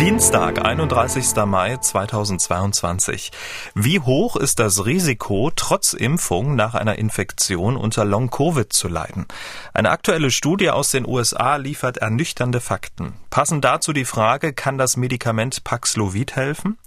Dienstag, 31. Mai 2022. Wie hoch ist das Risiko, trotz Impfung nach einer Infektion unter Long-Covid zu leiden? Eine aktuelle Studie aus den USA liefert ernüchternde Fakten. Passend dazu die Frage, kann das Medikament Paxlovid helfen?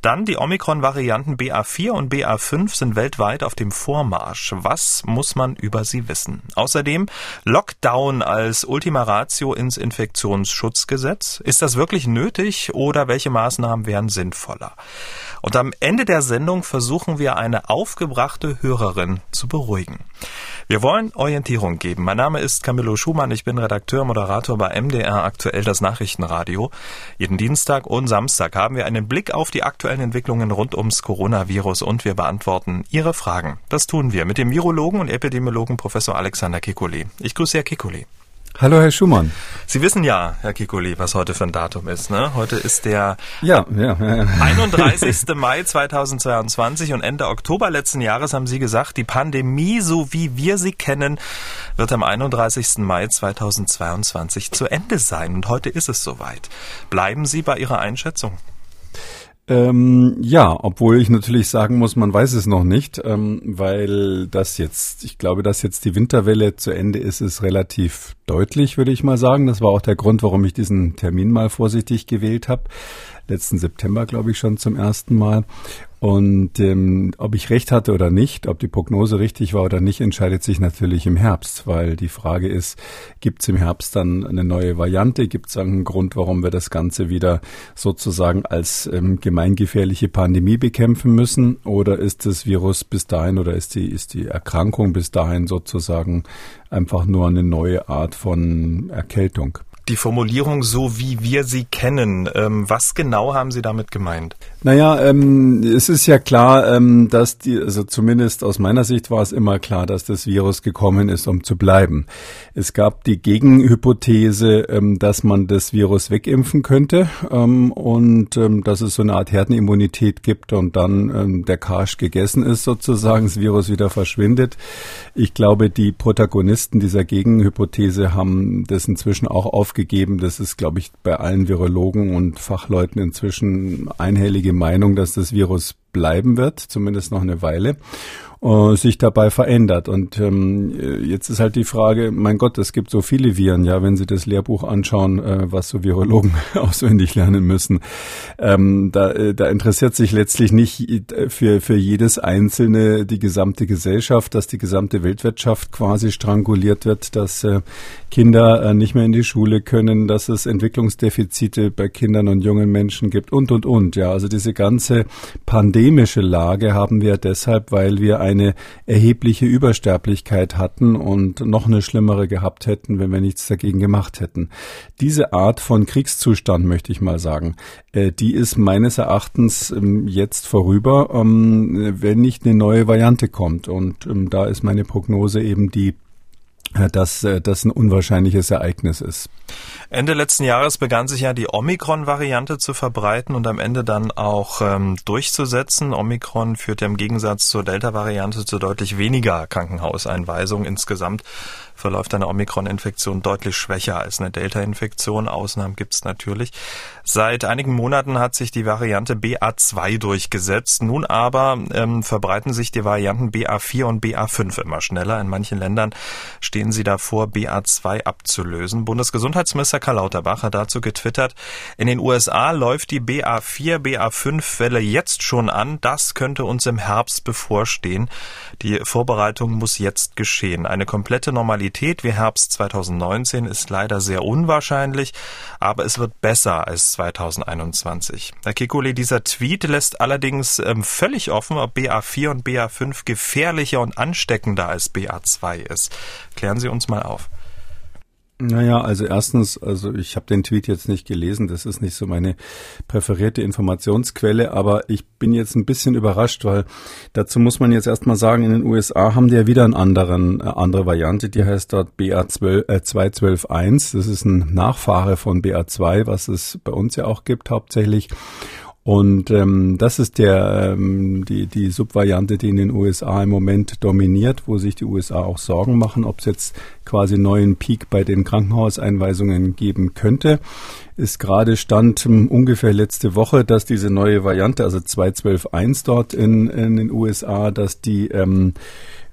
Dann die Omikron-Varianten BA4 und BA5 sind weltweit auf dem Vormarsch. Was muss man über sie wissen? Außerdem Lockdown als Ultima Ratio ins Infektionsschutzgesetz. Ist das wirklich nötig oder welche Maßnahmen wären sinnvoller? Und am Ende der Sendung versuchen wir eine aufgebrachte Hörerin zu beruhigen. Wir wollen Orientierung geben. Mein Name ist Camillo Schumann. Ich bin Redakteur, Moderator bei MDR aktuell das Nachrichtenradio. Jeden Dienstag und Samstag haben wir einen Blick auf die aktuellen Entwicklungen rund ums Coronavirus und wir beantworten Ihre Fragen. Das tun wir mit dem Virologen und Epidemiologen Professor Alexander Kikuli. Ich grüße Herr Kikuli. Hallo, Herr Schumann. Sie wissen ja, Herr Kikuli, was heute für ein Datum ist. Ne? Heute ist der ja, ja, ja. 31. Mai 2022 und Ende Oktober letzten Jahres haben Sie gesagt, die Pandemie, so wie wir sie kennen, wird am 31. Mai 2022 zu Ende sein. Und heute ist es soweit. Bleiben Sie bei Ihrer Einschätzung? Ähm, ja, obwohl ich natürlich sagen muss, man weiß es noch nicht, ähm, weil das jetzt, ich glaube, dass jetzt die Winterwelle zu Ende ist, ist relativ deutlich, würde ich mal sagen. Das war auch der Grund, warum ich diesen Termin mal vorsichtig gewählt habe. Letzten September, glaube ich, schon zum ersten Mal. Und ähm, ob ich recht hatte oder nicht, ob die Prognose richtig war oder nicht, entscheidet sich natürlich im Herbst, weil die Frage ist, gibt es im Herbst dann eine neue Variante? Gibt es einen Grund, warum wir das Ganze wieder sozusagen als ähm, gemeingefährliche Pandemie bekämpfen müssen? Oder ist das Virus bis dahin oder ist die, ist die Erkrankung bis dahin sozusagen einfach nur eine neue Art von Erkältung? Die Formulierung so, wie wir sie kennen. Ähm, was genau haben Sie damit gemeint? Naja, ähm, es ist ja klar, ähm, dass die, also zumindest aus meiner Sicht war es immer klar, dass das Virus gekommen ist, um zu bleiben. Es gab die Gegenhypothese, ähm, dass man das Virus wegimpfen könnte ähm, und ähm, dass es so eine Art Herdenimmunität gibt und dann ähm, der Karsch gegessen ist sozusagen, das Virus wieder verschwindet. Ich glaube, die Protagonisten dieser Gegenhypothese haben das inzwischen auch aufgegeben. Das ist, glaube ich, bei allen Virologen und Fachleuten inzwischen einhellige Meinung, dass das Virus bleiben wird, zumindest noch eine Weile äh, sich dabei verändert. Und ähm, jetzt ist halt die Frage, mein Gott, es gibt so viele Viren, ja, wenn Sie das Lehrbuch anschauen, äh, was so Virologen auswendig lernen müssen, ähm, da, äh, da interessiert sich letztlich nicht für, für jedes einzelne die gesamte Gesellschaft, dass die gesamte Weltwirtschaft quasi stranguliert wird, dass äh, Kinder äh, nicht mehr in die Schule können, dass es Entwicklungsdefizite bei Kindern und jungen Menschen gibt und, und, und. Ja, also diese ganze pandemische Lage haben wir deshalb, weil wir eine erhebliche Übersterblichkeit hatten und noch eine schlimmere gehabt hätten, wenn wir nichts dagegen gemacht hätten. Diese Art von Kriegszustand, möchte ich mal sagen, äh, die ist meines Erachtens ähm, jetzt vorüber, ähm, wenn nicht eine neue Variante kommt. Und ähm, da ist meine Prognose eben die, dass äh, das ein unwahrscheinliches Ereignis ist. Ende letzten Jahres begann sich ja die Omikron-Variante zu verbreiten und am Ende dann auch ähm, durchzusetzen. Omikron führt ja im Gegensatz zur Delta-Variante zu deutlich weniger Krankenhauseinweisungen. Insgesamt verläuft eine Omikron-Infektion deutlich schwächer als eine Delta-Infektion. Ausnahmen gibt es natürlich. Seit einigen Monaten hat sich die Variante BA2 durchgesetzt. Nun aber ähm, verbreiten sich die Varianten BA4 und BA5 immer schneller. In manchen Ländern stehen sie davor, BA2 abzulösen. Bundesgesundheitsminister Karl Lauterbach hat dazu getwittert, in den USA läuft die BA4, BA5-Welle jetzt schon an. Das könnte uns im Herbst bevorstehen. Die Vorbereitung muss jetzt geschehen. Eine komplette Normalität wie Herbst 2019 ist leider sehr unwahrscheinlich, aber es wird besser als 2021. Herr Kikuli, dieser Tweet lässt allerdings ähm, völlig offen, ob BA4 und BA5 gefährlicher und ansteckender als BA2 ist. Klären Sie uns mal auf. Naja, also erstens, also ich habe den Tweet jetzt nicht gelesen, das ist nicht so meine präferierte Informationsquelle, aber ich bin jetzt ein bisschen überrascht, weil dazu muss man jetzt erstmal sagen, in den USA haben die ja wieder einen anderen, äh, andere Variante, die heißt dort BA2 äh, 212.1, das ist ein Nachfahre von BA2, was es bei uns ja auch gibt hauptsächlich. Und ähm, das ist der ähm, die die Subvariante, die in den USA im Moment dominiert, wo sich die USA auch Sorgen machen, ob es jetzt quasi neuen Peak bei den Krankenhauseinweisungen geben könnte. Ist gerade stand ähm, ungefähr letzte Woche, dass diese neue Variante, also 2.12.1 dort in, in den USA, dass die ähm,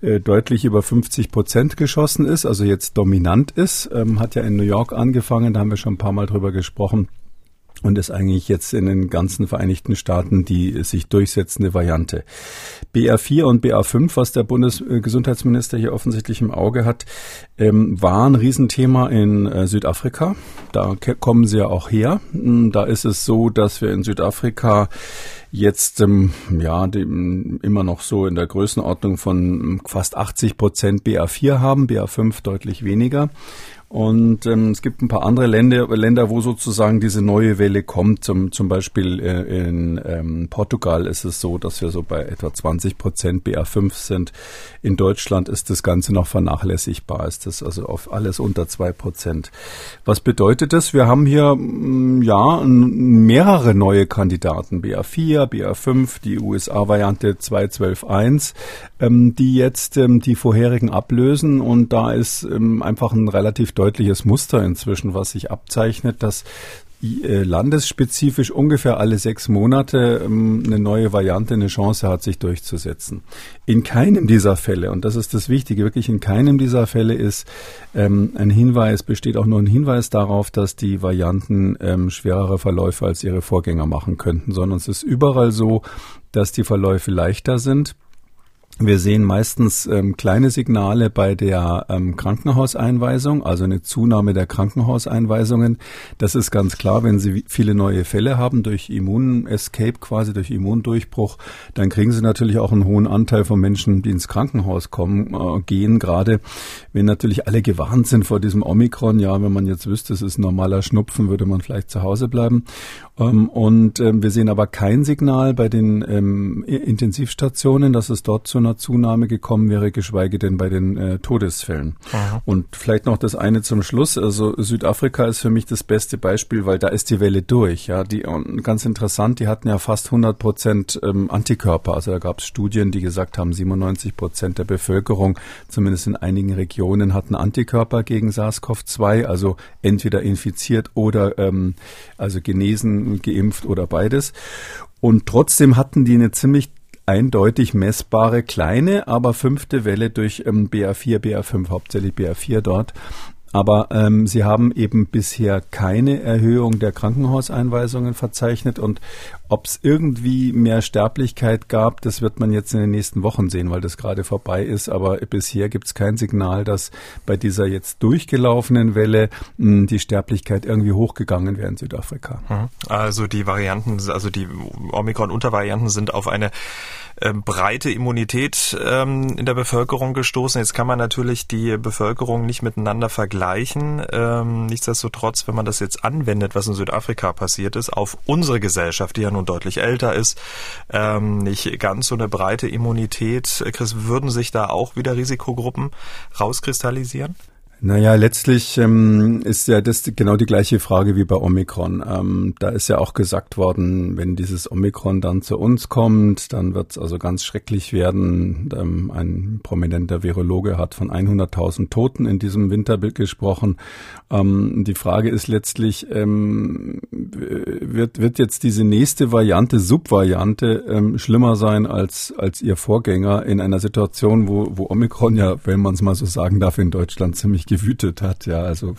äh, deutlich über 50 Prozent geschossen ist, also jetzt dominant ist. Ähm, hat ja in New York angefangen, da haben wir schon ein paar Mal drüber gesprochen und ist eigentlich jetzt in den ganzen Vereinigten Staaten die sich durchsetzende Variante. BR4 und BA5, was der Bundesgesundheitsminister hier offensichtlich im Auge hat, ähm, war ein Riesenthema in äh, Südafrika. Da kommen sie ja auch her. Hm, da ist es so, dass wir in Südafrika jetzt ähm, ja die, immer noch so in der Größenordnung von fast 80 Prozent BA4 haben, BA5 deutlich weniger. Und ähm, es gibt ein paar andere Länder, Länder, wo sozusagen diese neue Welle kommt. Zum, zum Beispiel äh, in ähm, Portugal ist es so, dass wir so bei etwa 20 Prozent BA5 sind. In Deutschland ist das Ganze noch vernachlässigbar. Ist das also auf alles unter zwei Prozent. Was bedeutet das? Wir haben hier mm, ja mehrere neue Kandidaten. BA4, BA5, die USA-Variante 2.12.1, ähm, die jetzt ähm, die vorherigen ablösen. Und da ist ähm, einfach ein relativ deutliches Muster inzwischen, was sich abzeichnet, dass äh, landesspezifisch ungefähr alle sechs Monate ähm, eine neue Variante eine Chance hat, sich durchzusetzen. In keinem dieser Fälle, und das ist das Wichtige, wirklich in keinem dieser Fälle ist ähm, ein Hinweis, besteht auch nur ein Hinweis darauf, dass die Varianten ähm, schwerere Verläufe als ihre Vorgänger machen könnten, sondern es ist überall so, dass die Verläufe leichter sind wir sehen meistens ähm, kleine Signale bei der ähm, Krankenhauseinweisung, also eine Zunahme der Krankenhauseinweisungen. Das ist ganz klar, wenn Sie viele neue Fälle haben durch Immunescape, quasi durch Immundurchbruch, dann kriegen Sie natürlich auch einen hohen Anteil von Menschen, die ins Krankenhaus kommen, äh, gehen. Gerade wenn natürlich alle gewarnt sind vor diesem Omikron, ja, wenn man jetzt wüsste, es ist normaler Schnupfen, würde man vielleicht zu Hause bleiben. Ähm, und ähm, wir sehen aber kein Signal bei den ähm, Intensivstationen, dass es dort zu einer Zunahme gekommen wäre, geschweige denn bei den äh, Todesfällen. Aha. Und vielleicht noch das eine zum Schluss. Also Südafrika ist für mich das beste Beispiel, weil da ist die Welle durch. Ja, die ganz interessant. Die hatten ja fast 100 Prozent Antikörper. Also da gab es Studien, die gesagt haben, 97 Prozent der Bevölkerung, zumindest in einigen Regionen, hatten Antikörper gegen SARS-CoV-2, also entweder infiziert oder ähm, also genesen geimpft oder beides. Und trotzdem hatten die eine ziemlich eindeutig messbare kleine, aber fünfte Welle durch ähm, BA4, BA5, hauptsächlich BA4 dort. Aber ähm, Sie haben eben bisher keine Erhöhung der Krankenhauseinweisungen verzeichnet und ob es irgendwie mehr Sterblichkeit gab, das wird man jetzt in den nächsten Wochen sehen, weil das gerade vorbei ist. Aber bisher gibt es kein Signal, dass bei dieser jetzt durchgelaufenen Welle mh, hm, die Sterblichkeit irgendwie hochgegangen wäre in Südafrika. Mhm. Also die Varianten, also die Omikron-Untervarianten sind auf eine breite Immunität ähm, in der Bevölkerung gestoßen. Jetzt kann man natürlich die Bevölkerung nicht miteinander vergleichen. Ähm, nichtsdestotrotz, wenn man das jetzt anwendet, was in Südafrika passiert ist, auf unsere Gesellschaft, die ja nun deutlich älter ist, ähm, nicht ganz so eine breite Immunität, Chris, würden sich da auch wieder Risikogruppen rauskristallisieren? Naja, letztlich ähm, ist ja das genau die gleiche Frage wie bei Omikron. Ähm, da ist ja auch gesagt worden, wenn dieses Omikron dann zu uns kommt, dann wird es also ganz schrecklich werden. Ähm, ein prominenter Virologe hat von 100.000 Toten in diesem Winterbild gesprochen. Ähm, die Frage ist letztlich, ähm, wird, wird jetzt diese nächste Variante, Subvariante, ähm, schlimmer sein als, als ihr Vorgänger in einer Situation, wo, wo Omikron ja, wenn man es mal so sagen darf, in Deutschland ziemlich gewütet hat. Ja, also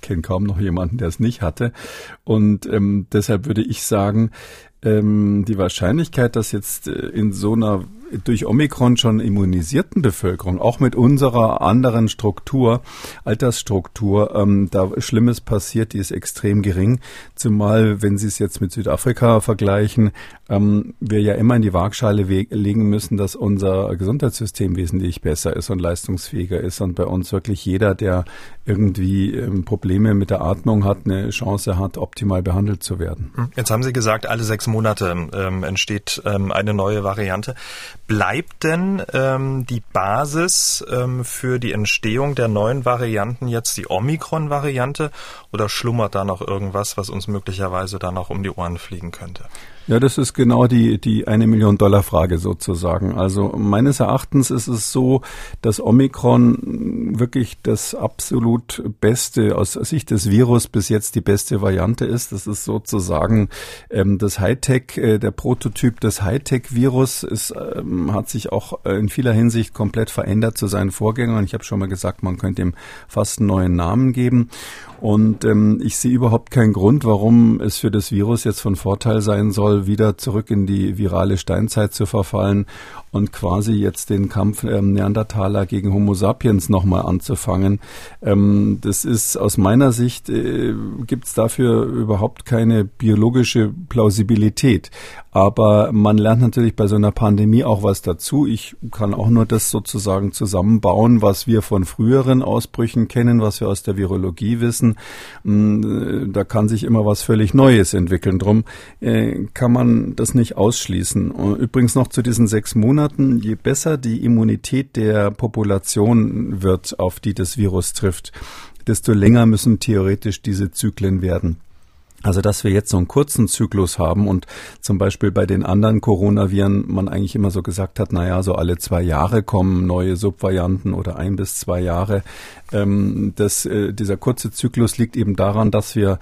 kenne kaum noch jemanden, der es nicht hatte. Und ähm, deshalb würde ich sagen, ähm, die Wahrscheinlichkeit, dass jetzt äh, in so einer durch Omikron schon immunisierten Bevölkerung, auch mit unserer anderen Struktur, Altersstruktur, ähm, da Schlimmes passiert, die ist extrem gering. Zumal, wenn Sie es jetzt mit Südafrika vergleichen, ähm, wir ja immer in die Waagschale legen müssen, dass unser Gesundheitssystem wesentlich besser ist und leistungsfähiger ist und bei uns wirklich jeder, der irgendwie ähm, Probleme mit der Atmung hat, eine Chance hat, optimal behandelt zu werden. Hm. Jetzt haben Sie gesagt, alle sechs Monate ähm, entsteht ähm, eine neue Variante. Bleibt denn ähm, die Basis ähm, für die Entstehung der neuen Varianten jetzt die Omikron-Variante oder schlummert da noch irgendwas, was uns möglicherweise da noch um die Ohren fliegen könnte? Ja, das ist genau die, die eine Million Dollar Frage sozusagen. Also meines Erachtens ist es so, dass Omikron wirklich das absolut beste, aus Sicht des Virus bis jetzt die beste Variante ist. Das ist sozusagen ähm, das Hightech, äh, der Prototyp des Hightech-Virus ist, ähm, hat sich auch in vieler Hinsicht komplett verändert zu seinen Vorgängern. Ich habe schon mal gesagt, man könnte ihm fast einen neuen Namen geben. Und ähm, ich sehe überhaupt keinen Grund, warum es für das Virus jetzt von Vorteil sein soll, wieder zurück in die virale Steinzeit zu verfallen und quasi jetzt den Kampf ähm, Neandertaler gegen Homo sapiens nochmal anzufangen. Ähm, das ist aus meiner Sicht, äh, gibt es dafür überhaupt keine biologische Plausibilität. Aber man lernt natürlich bei so einer Pandemie auch was dazu. Ich kann auch nur das sozusagen zusammenbauen, was wir von früheren Ausbrüchen kennen, was wir aus der Virologie wissen. Mm, da kann sich immer was völlig Neues entwickeln. Drum äh, kann man das nicht ausschließen. Übrigens noch zu diesen sechs Monaten. Je besser die Immunität der Population wird, auf die das Virus trifft, desto länger müssen theoretisch diese Zyklen werden. Also, dass wir jetzt so einen kurzen Zyklus haben und zum Beispiel bei den anderen Coronaviren man eigentlich immer so gesagt hat, naja, so alle zwei Jahre kommen neue Subvarianten oder ein bis zwei Jahre. Ähm, das, äh, dieser kurze Zyklus liegt eben daran, dass wir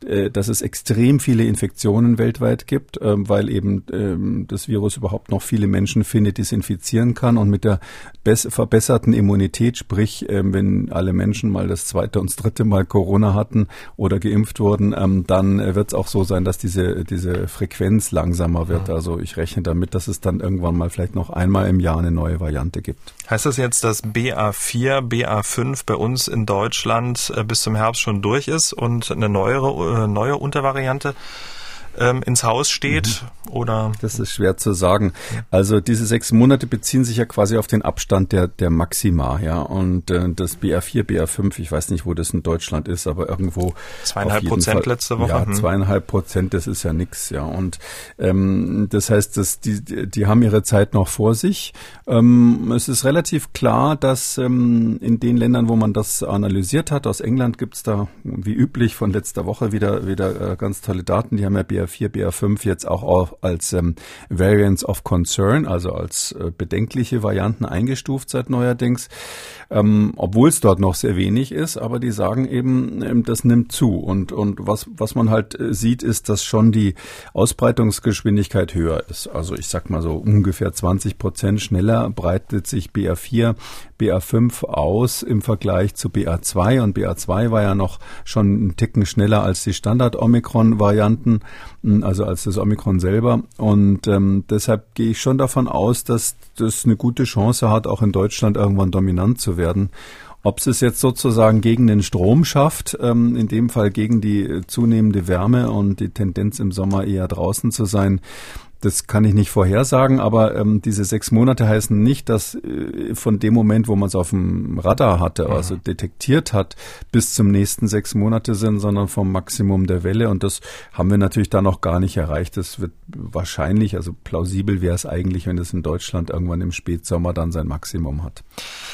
dass es extrem viele Infektionen weltweit gibt, ähm, weil eben ähm, das Virus überhaupt noch viele Menschen findet, die es infizieren kann. Und mit der verbesserten Immunität, sprich, ähm, wenn alle Menschen mal das zweite und das dritte Mal Corona hatten oder geimpft wurden, dann wird es auch so sein, dass diese, diese Frequenz langsamer wird. Also ich rechne damit, dass es dann irgendwann mal vielleicht noch einmal im Jahr eine neue Variante gibt. Heißt das jetzt, dass BA4, BA5 bei uns in Deutschland äh, bis zum Herbst schon durch ist und eine neuere äh, neue Untervariante ähm, ins Haus steht mhm. oder? Das ist schwer zu sagen. Also diese sechs Monate beziehen sich ja quasi auf den Abstand der, der Maxima, ja. Und äh, das BR4, BR5, ich weiß nicht, wo das in Deutschland ist, aber irgendwo. Zweieinhalb Prozent Fall, letzte Woche. Ja, hm. zweieinhalb Prozent, das ist ja nix, ja. Und ähm, das heißt, dass die, die haben ihre Zeit noch vor sich. Ähm, es ist relativ klar, dass ähm, in den Ländern, wo man das analysiert hat, aus England gibt's da wie üblich von letzter Woche wieder, wieder äh, ganz tolle Daten. Die haben ja BR BR4, BR5 jetzt auch als ähm, Variants of Concern, also als äh, bedenkliche Varianten eingestuft seit neuerdings, ähm, obwohl es dort noch sehr wenig ist, aber die sagen eben, ähm, das nimmt zu. Und, und was, was man halt äh, sieht, ist, dass schon die Ausbreitungsgeschwindigkeit höher ist. Also ich sag mal so ungefähr 20 Prozent schneller breitet sich BR4 BA5 aus im Vergleich zu BA2 und BA2 war ja noch schon einen Ticken schneller als die Standard-Omikron-Varianten, also als das Omikron selber. Und ähm, deshalb gehe ich schon davon aus, dass das eine gute Chance hat, auch in Deutschland irgendwann dominant zu werden. Ob es jetzt sozusagen gegen den Strom schafft, ähm, in dem Fall gegen die zunehmende Wärme und die Tendenz im Sommer eher draußen zu sein, das kann ich nicht vorhersagen, aber ähm, diese sechs Monate heißen nicht, dass äh, von dem Moment, wo man es auf dem Radar hatte, mhm. also detektiert hat, bis zum nächsten sechs Monate sind, sondern vom Maximum der Welle. Und das haben wir natürlich da noch gar nicht erreicht. Das wird wahrscheinlich, also plausibel wäre es eigentlich, wenn es in Deutschland irgendwann im Spätsommer dann sein Maximum hat.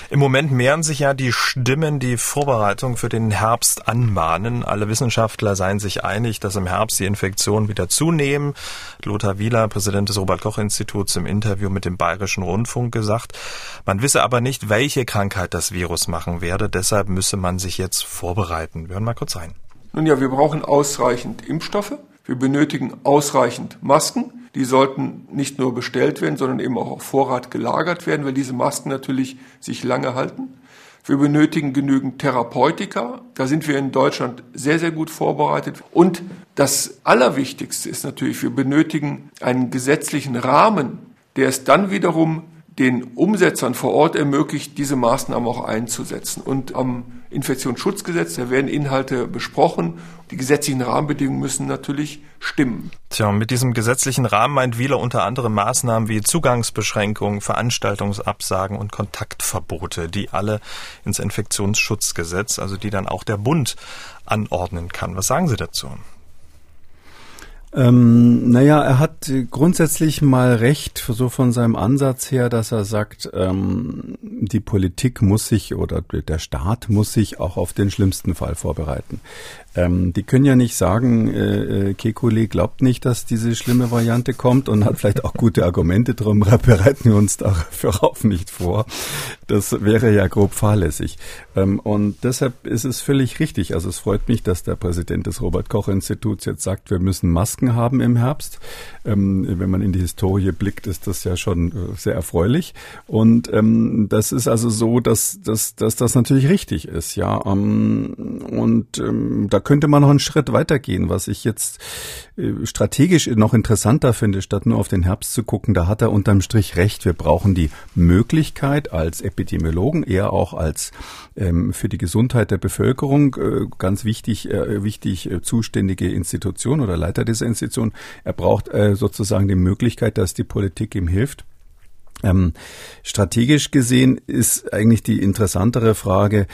Im Moment mehren sich ja die Stimmen, die Vorbereitung für den Herbst anmahnen. Alle Wissenschaftler seien sich einig, dass im Herbst die Infektionen wieder zunehmen. Lothar Wieler, Präsident des Robert-Koch-Instituts, im Interview mit dem Bayerischen Rundfunk gesagt, man wisse aber nicht, welche Krankheit das Virus machen werde. Deshalb müsse man sich jetzt vorbereiten. Wir hören mal kurz rein. Nun ja, wir brauchen ausreichend Impfstoffe. Wir benötigen ausreichend Masken. Die sollten nicht nur bestellt werden, sondern eben auch auf Vorrat gelagert werden, weil diese Masken natürlich sich lange halten. Wir benötigen genügend Therapeutika. Da sind wir in Deutschland sehr, sehr gut vorbereitet. Und das Allerwichtigste ist natürlich, wir benötigen einen gesetzlichen Rahmen, der es dann wiederum den Umsetzern vor Ort ermöglicht, diese Maßnahmen auch einzusetzen. Und am Infektionsschutzgesetz, da werden Inhalte besprochen. Die gesetzlichen Rahmenbedingungen müssen natürlich stimmen. Tja, mit diesem gesetzlichen Rahmen meint Wieler unter anderem Maßnahmen wie Zugangsbeschränkungen, Veranstaltungsabsagen und Kontaktverbote, die alle ins Infektionsschutzgesetz, also die dann auch der Bund anordnen kann. Was sagen Sie dazu? Ähm, naja, er hat grundsätzlich mal recht, so von seinem Ansatz her, dass er sagt, ähm, die Politik muss sich oder der Staat muss sich auch auf den schlimmsten Fall vorbereiten. Ähm, die können ja nicht sagen, äh, äh, Kekulé glaubt nicht, dass diese schlimme Variante kommt und hat vielleicht auch gute Argumente drum, bereiten wir uns darauf nicht vor. Das wäre ja grob fahrlässig. Ähm, und deshalb ist es völlig richtig. Also es freut mich, dass der Präsident des Robert-Koch-Instituts jetzt sagt, wir müssen Masken haben im Herbst. Ähm, wenn man in die Historie blickt, ist das ja schon äh, sehr erfreulich. Und ähm, das ist also so, dass, dass, dass das natürlich richtig ist. Ja, ähm, und ähm, da könnte man noch einen Schritt weitergehen, was ich jetzt äh, strategisch noch interessanter finde, statt nur auf den Herbst zu gucken. Da hat er unterm Strich recht. Wir brauchen die Möglichkeit als Epidemiologen, eher auch als ähm, für die Gesundheit der Bevölkerung, äh, ganz wichtig, äh, wichtig äh, zuständige Institution oder Leiter dieser Institution. Er braucht äh, sozusagen die Möglichkeit, dass die Politik ihm hilft ähm, strategisch gesehen ist eigentlich die interessantere Frage,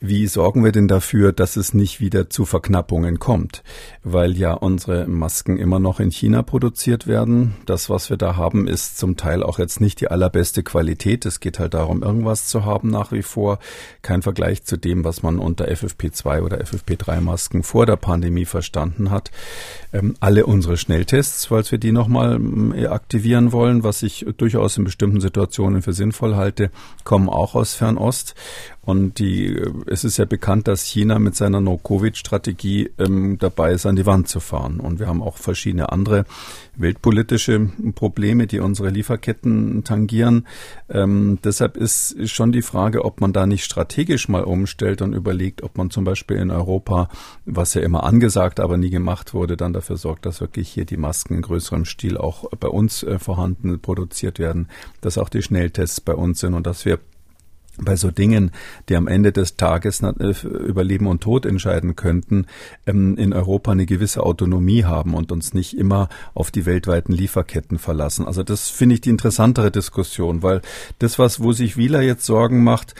wie sorgen wir denn dafür, dass es nicht wieder zu Verknappungen kommt? Weil ja unsere Masken immer noch in China produziert werden. Das, was wir da haben, ist zum Teil auch jetzt nicht die allerbeste Qualität. Es geht halt darum, irgendwas zu haben nach wie vor. Kein Vergleich zu dem, was man unter FFP2 oder FFP3 Masken vor der Pandemie verstanden hat. Ähm, alle unsere Schnelltests, falls wir die nochmal ähm, aktivieren wollen, was ich durchaus in bestimmten Situationen für sinnvoll halte, kommen auch aus Fernost. Und die, es ist ja bekannt, dass China mit seiner No-Covid-Strategie ähm, dabei ist, an die Wand zu fahren. Und wir haben auch verschiedene andere weltpolitische Probleme, die unsere Lieferketten tangieren. Ähm, deshalb ist schon die Frage, ob man da nicht strategisch mal umstellt und überlegt, ob man zum Beispiel in Europa, was ja immer angesagt, aber nie gemacht wurde, dann dafür sorgt, dass wirklich hier die Masken in größerem Stil auch bei uns äh, vorhanden produziert werden, dass auch die Schnelltests bei uns sind und dass wir bei so Dingen, die am Ende des Tages äh, über Leben und Tod entscheiden könnten, ähm, in Europa eine gewisse Autonomie haben und uns nicht immer auf die weltweiten Lieferketten verlassen. Also das finde ich die interessantere Diskussion, weil das, was, wo sich Wieler jetzt Sorgen macht,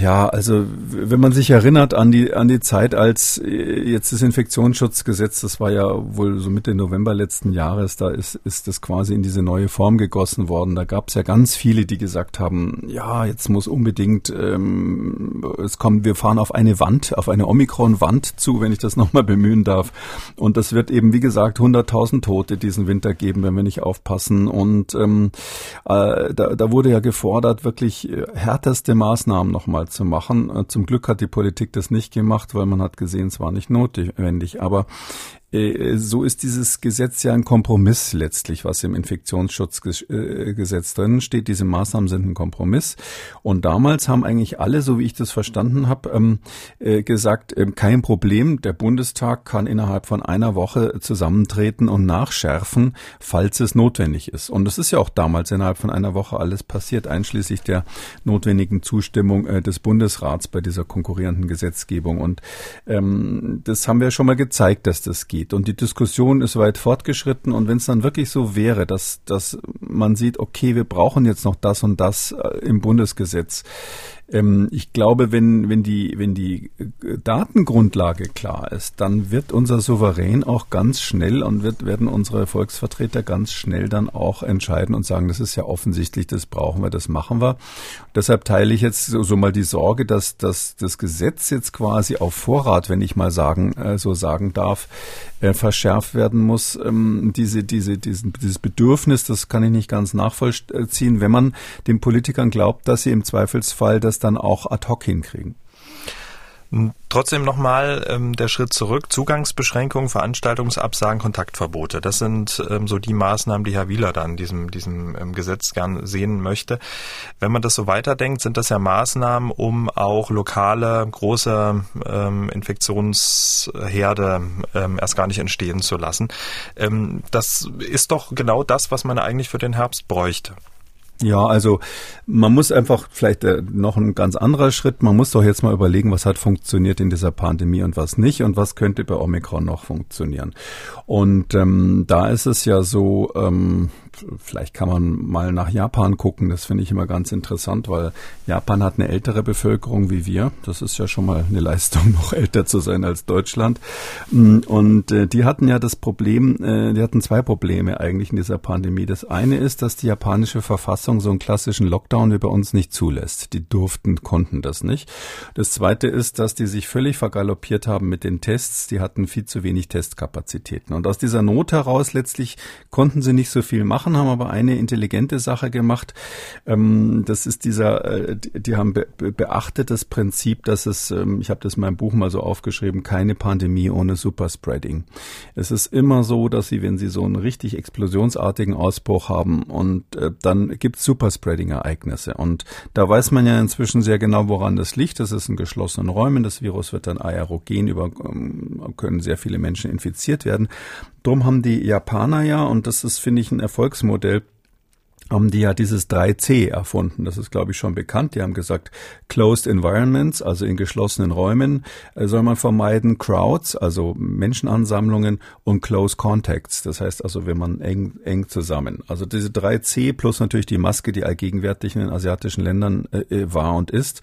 ja, also wenn man sich erinnert an die an die Zeit, als äh, jetzt das Infektionsschutzgesetz, das war ja wohl so Mitte November letzten Jahres, da ist ist das quasi in diese neue Form gegossen worden. Da gab es ja ganz viele, die gesagt haben, ja, jetzt muss unbedingt ähm, es kommt, wir fahren auf eine Wand, auf eine Omikron-Wand zu, wenn ich das nochmal bemühen darf. Und das wird eben, wie gesagt, 100.000 Tote diesen Winter geben, wenn wir nicht aufpassen. Und ähm, äh, da, da wurde ja gefordert, wirklich äh, härteste Maßnahmen noch mal zu machen. Äh, zum Glück hat die Politik das nicht gemacht, weil man hat gesehen, es war nicht notwendig. Aber so ist dieses Gesetz ja ein Kompromiss letztlich, was im Infektionsschutzgesetz drin steht. Diese Maßnahmen sind ein Kompromiss. Und damals haben eigentlich alle, so wie ich das verstanden habe, ähm, äh, gesagt, ähm, kein Problem, der Bundestag kann innerhalb von einer Woche zusammentreten und nachschärfen, falls es notwendig ist. Und es ist ja auch damals innerhalb von einer Woche alles passiert, einschließlich der notwendigen Zustimmung äh, des Bundesrats bei dieser konkurrierenden Gesetzgebung. Und ähm, das haben wir schon mal gezeigt, dass das geht geht. Und die Diskussion ist weit fortgeschritten. Und wenn es dann wirklich so wäre, dass, dass man sieht, okay, wir brauchen jetzt noch das und das äh, im Bundesgesetz, ähm, ich glaube, wenn, wenn, die, wenn die äh, Datengrundlage klar ist, dann wird unser Souverän auch ganz schnell und wird, werden unsere Volksvertreter ganz schnell dann auch entscheiden und sagen, das ist ja offensichtlich, das brauchen wir, das machen wir. deshalb teile ich jetzt so, so mal die Sorge, dass, dass das Gesetz jetzt quasi auf Vorrat, wenn ich mal sagen, äh, so sagen darf, äh, verschärft werden muss. Ähm, diese, diese, diesen, dieses Bedürfnis, das kann ich nicht ganz nachvollziehen, wenn man den Politikern glaubt, dass sie im Zweifelsfall das dann auch ad hoc hinkriegen. Trotzdem nochmal ähm, der Schritt zurück. Zugangsbeschränkungen, Veranstaltungsabsagen, Kontaktverbote. Das sind ähm, so die Maßnahmen, die Herr Wieler dann diesem, diesem ähm, Gesetz gern sehen möchte. Wenn man das so weiterdenkt, sind das ja Maßnahmen, um auch lokale, große ähm, Infektionsherde ähm, erst gar nicht entstehen zu lassen. Ähm, das ist doch genau das, was man eigentlich für den Herbst bräuchte. Ja, also man muss einfach vielleicht äh, noch ein ganz anderer Schritt. Man muss doch jetzt mal überlegen, was hat funktioniert in dieser Pandemie und was nicht und was könnte bei Omikron noch funktionieren. Und ähm, da ist es ja so, ähm, vielleicht kann man mal nach Japan gucken. Das finde ich immer ganz interessant, weil Japan hat eine ältere Bevölkerung wie wir. Das ist ja schon mal eine Leistung, noch älter zu sein als Deutschland. Mm, und äh, die hatten ja das Problem, äh, die hatten zwei Probleme eigentlich in dieser Pandemie. Das eine ist, dass die japanische Verfassung Verfassung so einen klassischen Lockdown wie bei uns nicht zulässt. Die durften, konnten das nicht. Das Zweite ist, dass die sich völlig vergaloppiert haben mit den Tests. Die hatten viel zu wenig Testkapazitäten. Und aus dieser Not heraus letztlich konnten sie nicht so viel machen, haben aber eine intelligente Sache gemacht. Ähm, das ist dieser, äh, die haben beachtet das Prinzip, dass es, ähm, ich habe das in meinem Buch mal so aufgeschrieben, keine Pandemie ohne Superspreading. Es ist immer so, dass sie, wenn sie so einen richtig explosionsartigen Ausbruch haben und äh, dann gibt Superspreading-Ereignisse. Und da weiß man ja inzwischen sehr genau, woran das liegt. Das ist in geschlossenen Räumen. Das Virus wird dann aerogen über, ähm, können sehr viele Menschen infiziert werden. Drum haben die Japaner ja, und das ist, finde ich, ein Erfolgsmodell, haben die ja dieses 3C erfunden. Das ist, glaube ich, schon bekannt. Die haben gesagt, Closed Environments, also in geschlossenen Räumen, äh, soll man vermeiden, Crowds, also Menschenansammlungen und Close Contacts. Das heißt also, wenn man eng, eng zusammen. Also diese 3C plus natürlich die Maske, die allgegenwärtig in den asiatischen Ländern äh, äh, war und ist.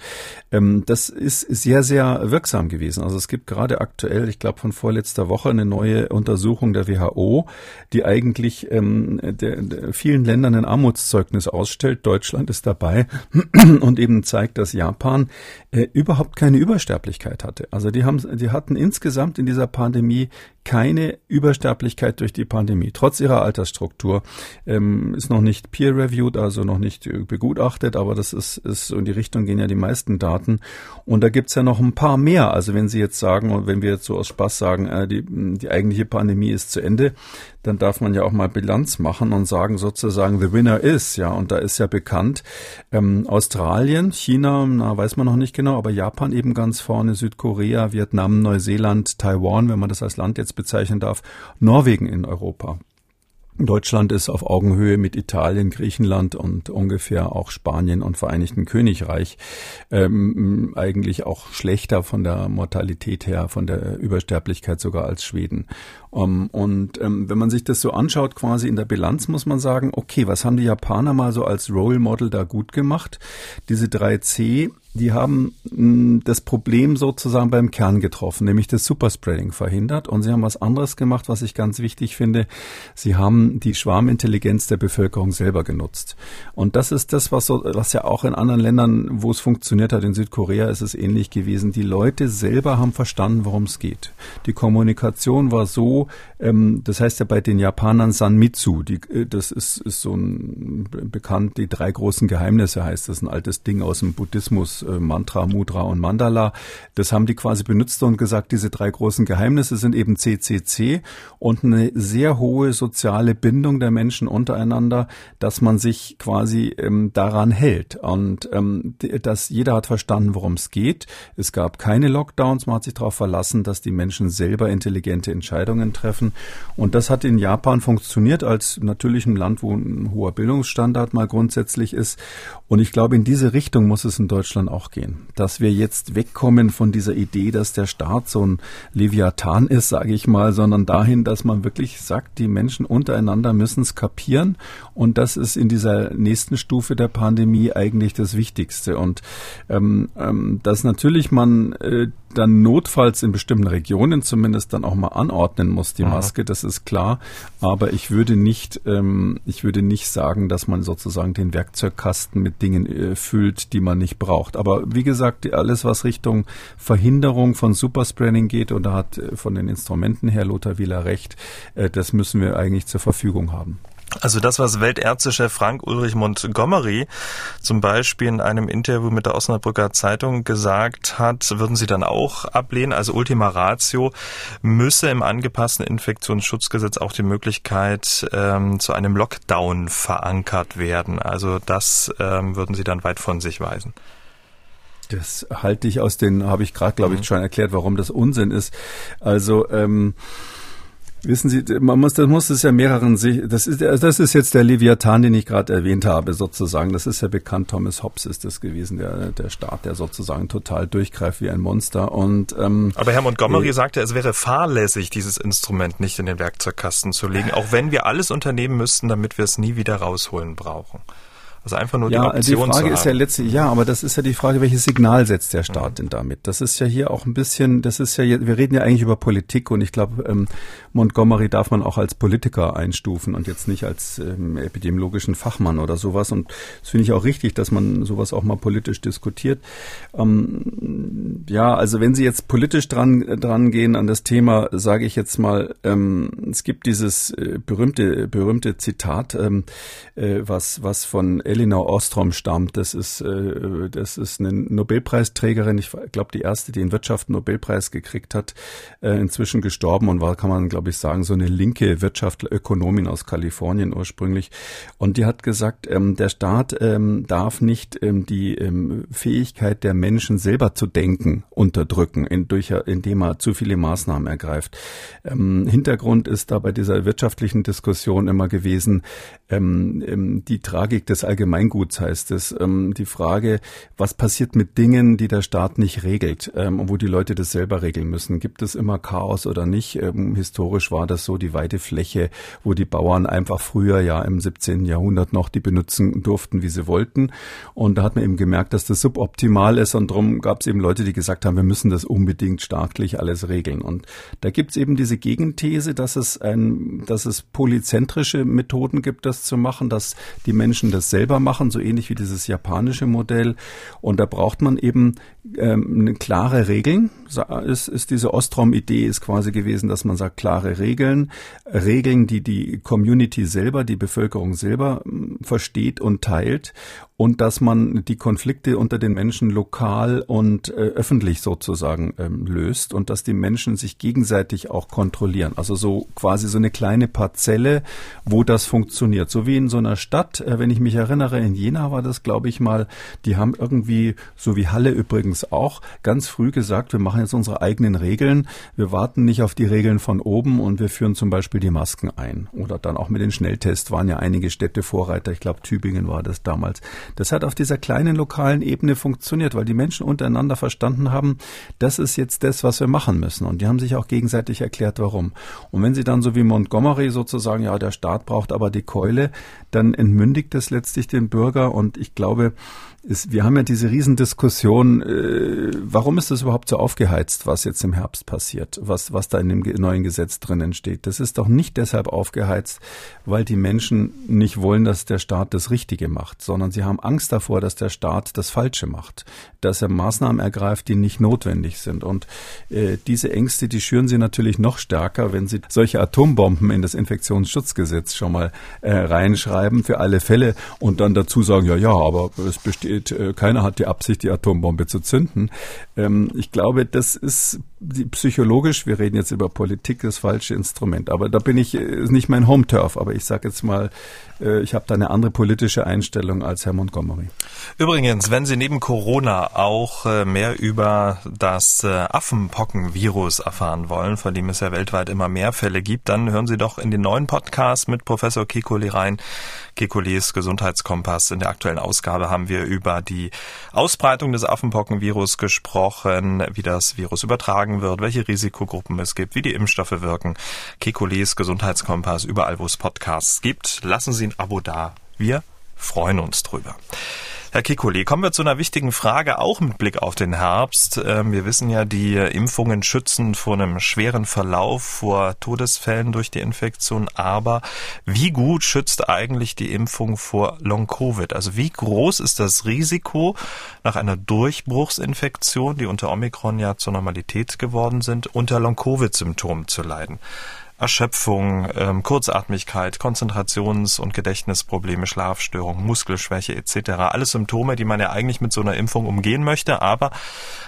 Ähm, das ist sehr, sehr wirksam gewesen. Also es gibt gerade aktuell, ich glaube von vorletzter Woche, eine neue Untersuchung der WHO, die eigentlich ähm, der, der vielen Ländern in Armut Armutszeugnis ausstellt. Deutschland ist dabei und eben zeigt, dass Japan äh, überhaupt keine Übersterblichkeit hatte. Also die haben, die hatten insgesamt in dieser Pandemie keine Übersterblichkeit durch die Pandemie, trotz ihrer Altersstruktur. Ähm, ist noch nicht peer-reviewed, also noch nicht äh, begutachtet, aber das ist, ist so in die Richtung gehen ja die meisten Daten. Und da gibt's ja noch ein paar mehr. Also wenn Sie jetzt sagen, und wenn wir jetzt so aus Spaß sagen, äh, die, die eigentliche Pandemie ist zu Ende, dann darf man ja auch mal Bilanz machen und sagen sozusagen, the winner is, ja. Und da ist ja bekannt, ähm, Australien, China, na, weiß man noch nicht genau, aber Japan eben ganz vorne, Südkorea, Vietnam, Neuseeland, Taiwan, wenn man das als Land jetzt bezeichnen darf, Norwegen in Europa. Deutschland ist auf Augenhöhe mit Italien, Griechenland und ungefähr auch Spanien und Vereinigten Königreich ähm, eigentlich auch schlechter von der Mortalität her, von der Übersterblichkeit sogar als Schweden. Um, und ähm, wenn man sich das so anschaut, quasi in der Bilanz, muss man sagen, okay, was haben die Japaner mal so als Role Model da gut gemacht? Diese 3C die haben mh, das Problem sozusagen beim Kern getroffen, nämlich das Superspreading verhindert. Und sie haben was anderes gemacht, was ich ganz wichtig finde. Sie haben die Schwarmintelligenz der Bevölkerung selber genutzt. Und das ist das, was, so, was ja auch in anderen Ländern, wo es funktioniert hat, in Südkorea ist es ähnlich gewesen. Die Leute selber haben verstanden, worum es geht. Die Kommunikation war so, ähm, das heißt ja bei den Japanern Sanmitsu, die, äh, das ist, ist so ein bekannt, die drei großen Geheimnisse heißt das, ein altes Ding aus dem Buddhismus äh, Mantra, Mudra und Mandala. Das haben die quasi benutzt und gesagt, diese drei großen Geheimnisse sind eben CCC und eine sehr hohe soziale Bindung der Menschen untereinander, dass man sich quasi ähm, daran hält. Und ähm, dass jeder hat verstanden, worum es geht. Es gab keine Lockdowns, man hat sich darauf verlassen, dass die Menschen selber intelligente Entscheidungen treffen. Und das hat in Japan funktioniert als natürlich ein Land, wo ein hoher Bildungsstandard mal grundsätzlich ist. Und ich glaube, in diese Richtung muss es in Deutschland auch gehen. Dass wir jetzt wegkommen von dieser Idee, dass der Staat so ein Leviathan ist, sage ich mal, sondern dahin, dass man wirklich sagt, die Menschen untereinander müssen es kapieren. Und das ist in dieser nächsten Stufe der Pandemie eigentlich das Wichtigste. Und ähm, ähm, dass natürlich man äh, dann notfalls in bestimmten Regionen zumindest dann auch mal anordnen muss, die Maske, das ist klar. Aber ich würde nicht, ähm, ich würde nicht sagen, dass man sozusagen den Werkzeugkasten mit Dingen äh, füllt, die man nicht braucht. Aber wie gesagt, alles, was Richtung Verhinderung von Superspreading geht, und da hat äh, von den Instrumenten her Lothar Wieler recht, äh, das müssen wir eigentlich zur Verfügung haben. Also das, was Weltärztechef Frank Ulrich Montgomery zum Beispiel in einem Interview mit der Osnabrücker Zeitung gesagt hat, würden Sie dann auch ablehnen. Also Ultima Ratio müsse im angepassten Infektionsschutzgesetz auch die Möglichkeit ähm, zu einem Lockdown verankert werden. Also das ähm, würden Sie dann weit von sich weisen. Das halte ich aus den, habe ich gerade, glaube ich, mhm. schon erklärt, warum das Unsinn ist. Also ähm, Wissen Sie, man muss, das muss es ja mehreren sich, das ist, das ist jetzt der Leviathan, den ich gerade erwähnt habe, sozusagen. Das ist ja bekannt. Thomas Hobbes ist das gewesen, der, der Staat, der sozusagen total durchgreift wie ein Monster. Und, ähm, Aber Herr Montgomery äh, sagte, es wäre fahrlässig, dieses Instrument nicht in den Werkzeugkasten zu legen, auch wenn wir alles unternehmen müssten, damit wir es nie wieder rausholen brauchen. Also einfach nur ja, die Option die Frage ist ja letztlich, ja, aber das ist ja die Frage, welches Signal setzt der Staat mhm. denn damit? Das ist ja hier auch ein bisschen, das ist ja, wir reden ja eigentlich über Politik und ich glaube, ähm, Montgomery darf man auch als Politiker einstufen und jetzt nicht als ähm, epidemiologischen Fachmann oder sowas. Und das finde ich auch richtig, dass man sowas auch mal politisch diskutiert. Ähm, ja, also wenn Sie jetzt politisch dran, dran gehen an das Thema, sage ich jetzt mal, ähm, es gibt dieses äh, berühmte, berühmte Zitat, ähm, äh, was, was von Elinor Ostrom stammt. Das ist, äh, das ist eine Nobelpreisträgerin, ich glaube die erste, die in Wirtschaft einen Nobelpreis gekriegt hat, äh, inzwischen gestorben und war, kann man glaube ich sagen, so eine linke Wirtschaftsökonomin aus Kalifornien ursprünglich. Und die hat gesagt, ähm, der Staat ähm, darf nicht ähm, die ähm, Fähigkeit der Menschen selber zu denken unterdrücken, in, durch, indem er zu viele Maßnahmen ergreift. Ähm, Hintergrund ist da bei dieser wirtschaftlichen Diskussion immer gewesen, ähm, ähm, die Tragik des Allgemeinguts heißt es. Ähm, die Frage, was passiert mit Dingen, die der Staat nicht regelt ähm, wo die Leute das selber regeln müssen? Gibt es immer Chaos oder nicht? Ähm, historisch war das so die weite Fläche, wo die Bauern einfach früher ja im 17. Jahrhundert noch die benutzen durften, wie sie wollten. Und da hat man eben gemerkt, dass das suboptimal ist und darum gab es eben Leute, die gesagt haben, wir müssen das unbedingt staatlich alles regeln. Und da gibt es eben diese Gegenthese, dass es ein, dass es polyzentrische Methoden gibt, das zu machen, dass die Menschen das selber machen, so ähnlich wie dieses japanische Modell. Und da braucht man eben ähm, klare Regeln. Ist, ist diese Ostrom-Idee ist quasi gewesen, dass man sagt, klare Regeln, Regeln, die die Community selber, die Bevölkerung selber hm, versteht und teilt und dass man die Konflikte unter den Menschen lokal und äh, öffentlich sozusagen ähm, löst und dass die Menschen sich gegenseitig auch kontrollieren. Also so quasi so eine kleine Parzelle, wo das funktioniert. So wie in so einer Stadt, äh, wenn ich mich erinnere, in Jena war das, glaube ich mal, die haben irgendwie, so wie Halle übrigens auch, ganz früh gesagt, wir machen jetzt unsere eigenen Regeln. Wir warten nicht auf die Regeln von oben und wir führen zum Beispiel die Masken ein. Oder dann auch mit den Schnelltests waren ja einige Städte Vorreiter. Ich glaube, Tübingen war das damals. Das hat auf dieser kleinen lokalen Ebene funktioniert, weil die Menschen untereinander verstanden haben, das ist jetzt das, was wir machen müssen. Und die haben sich auch gegenseitig erklärt, warum. Und wenn sie dann so wie Montgomery sozusagen, ja, der Staat braucht aber die Keule, dann entmündigt das letztlich den Bürger. Und ich glaube, ist, wir haben ja diese Riesendiskussion, äh, warum ist das überhaupt so aufgeheizt, was jetzt im Herbst passiert, was, was da in dem neuen Gesetz drinnen steht. Das ist doch nicht deshalb aufgeheizt, weil die Menschen nicht wollen, dass der Staat das Richtige macht, sondern sie haben Angst davor, dass der Staat das Falsche macht, dass er Maßnahmen ergreift, die nicht notwendig sind. Und äh, diese Ängste, die schüren sie natürlich noch stärker, wenn sie solche Atombomben in das Infektionsschutzgesetz schon mal äh, reinschreiben für alle Fälle und dann dazu sagen, ja, ja, aber es besteht steht, äh, keiner hat die Absicht, die Atombombe zu zünden. Ähm, ich glaube, das ist psychologisch, wir reden jetzt über Politik, das falsche Instrument. Aber da bin ich, ist nicht mein Home-Turf, aber ich sage jetzt mal, äh, ich habe da eine andere politische Einstellung als Herr Montgomery. Übrigens, wenn Sie neben Corona auch äh, mehr über das Affenpockenvirus erfahren wollen, von dem es ja weltweit immer mehr Fälle gibt, dann hören Sie doch in den neuen Podcast mit Professor Kikoli rein. Kikolis Gesundheitskompass. In der aktuellen Ausgabe haben wir über die Ausbreitung des Affenpockenvirus gesprochen, wie das Virus übertragen wird, welche Risikogruppen es gibt, wie die Impfstoffe wirken. Kikolis Gesundheitskompass überall, wo es Podcasts gibt. Lassen Sie ein Abo da. Wir freuen uns drüber. Herr Kikuli, kommen wir zu einer wichtigen Frage, auch mit Blick auf den Herbst. Ähm, wir wissen ja, die Impfungen schützen vor einem schweren Verlauf, vor Todesfällen durch die Infektion. Aber wie gut schützt eigentlich die Impfung vor Long-Covid? Also wie groß ist das Risiko, nach einer Durchbruchsinfektion, die unter Omikron ja zur Normalität geworden sind, unter Long-Covid-Symptomen zu leiden? Erschöpfung, ähm, Kurzatmigkeit, Konzentrations- und Gedächtnisprobleme, Schlafstörungen, Muskelschwäche etc. Alles Symptome, die man ja eigentlich mit so einer Impfung umgehen möchte, aber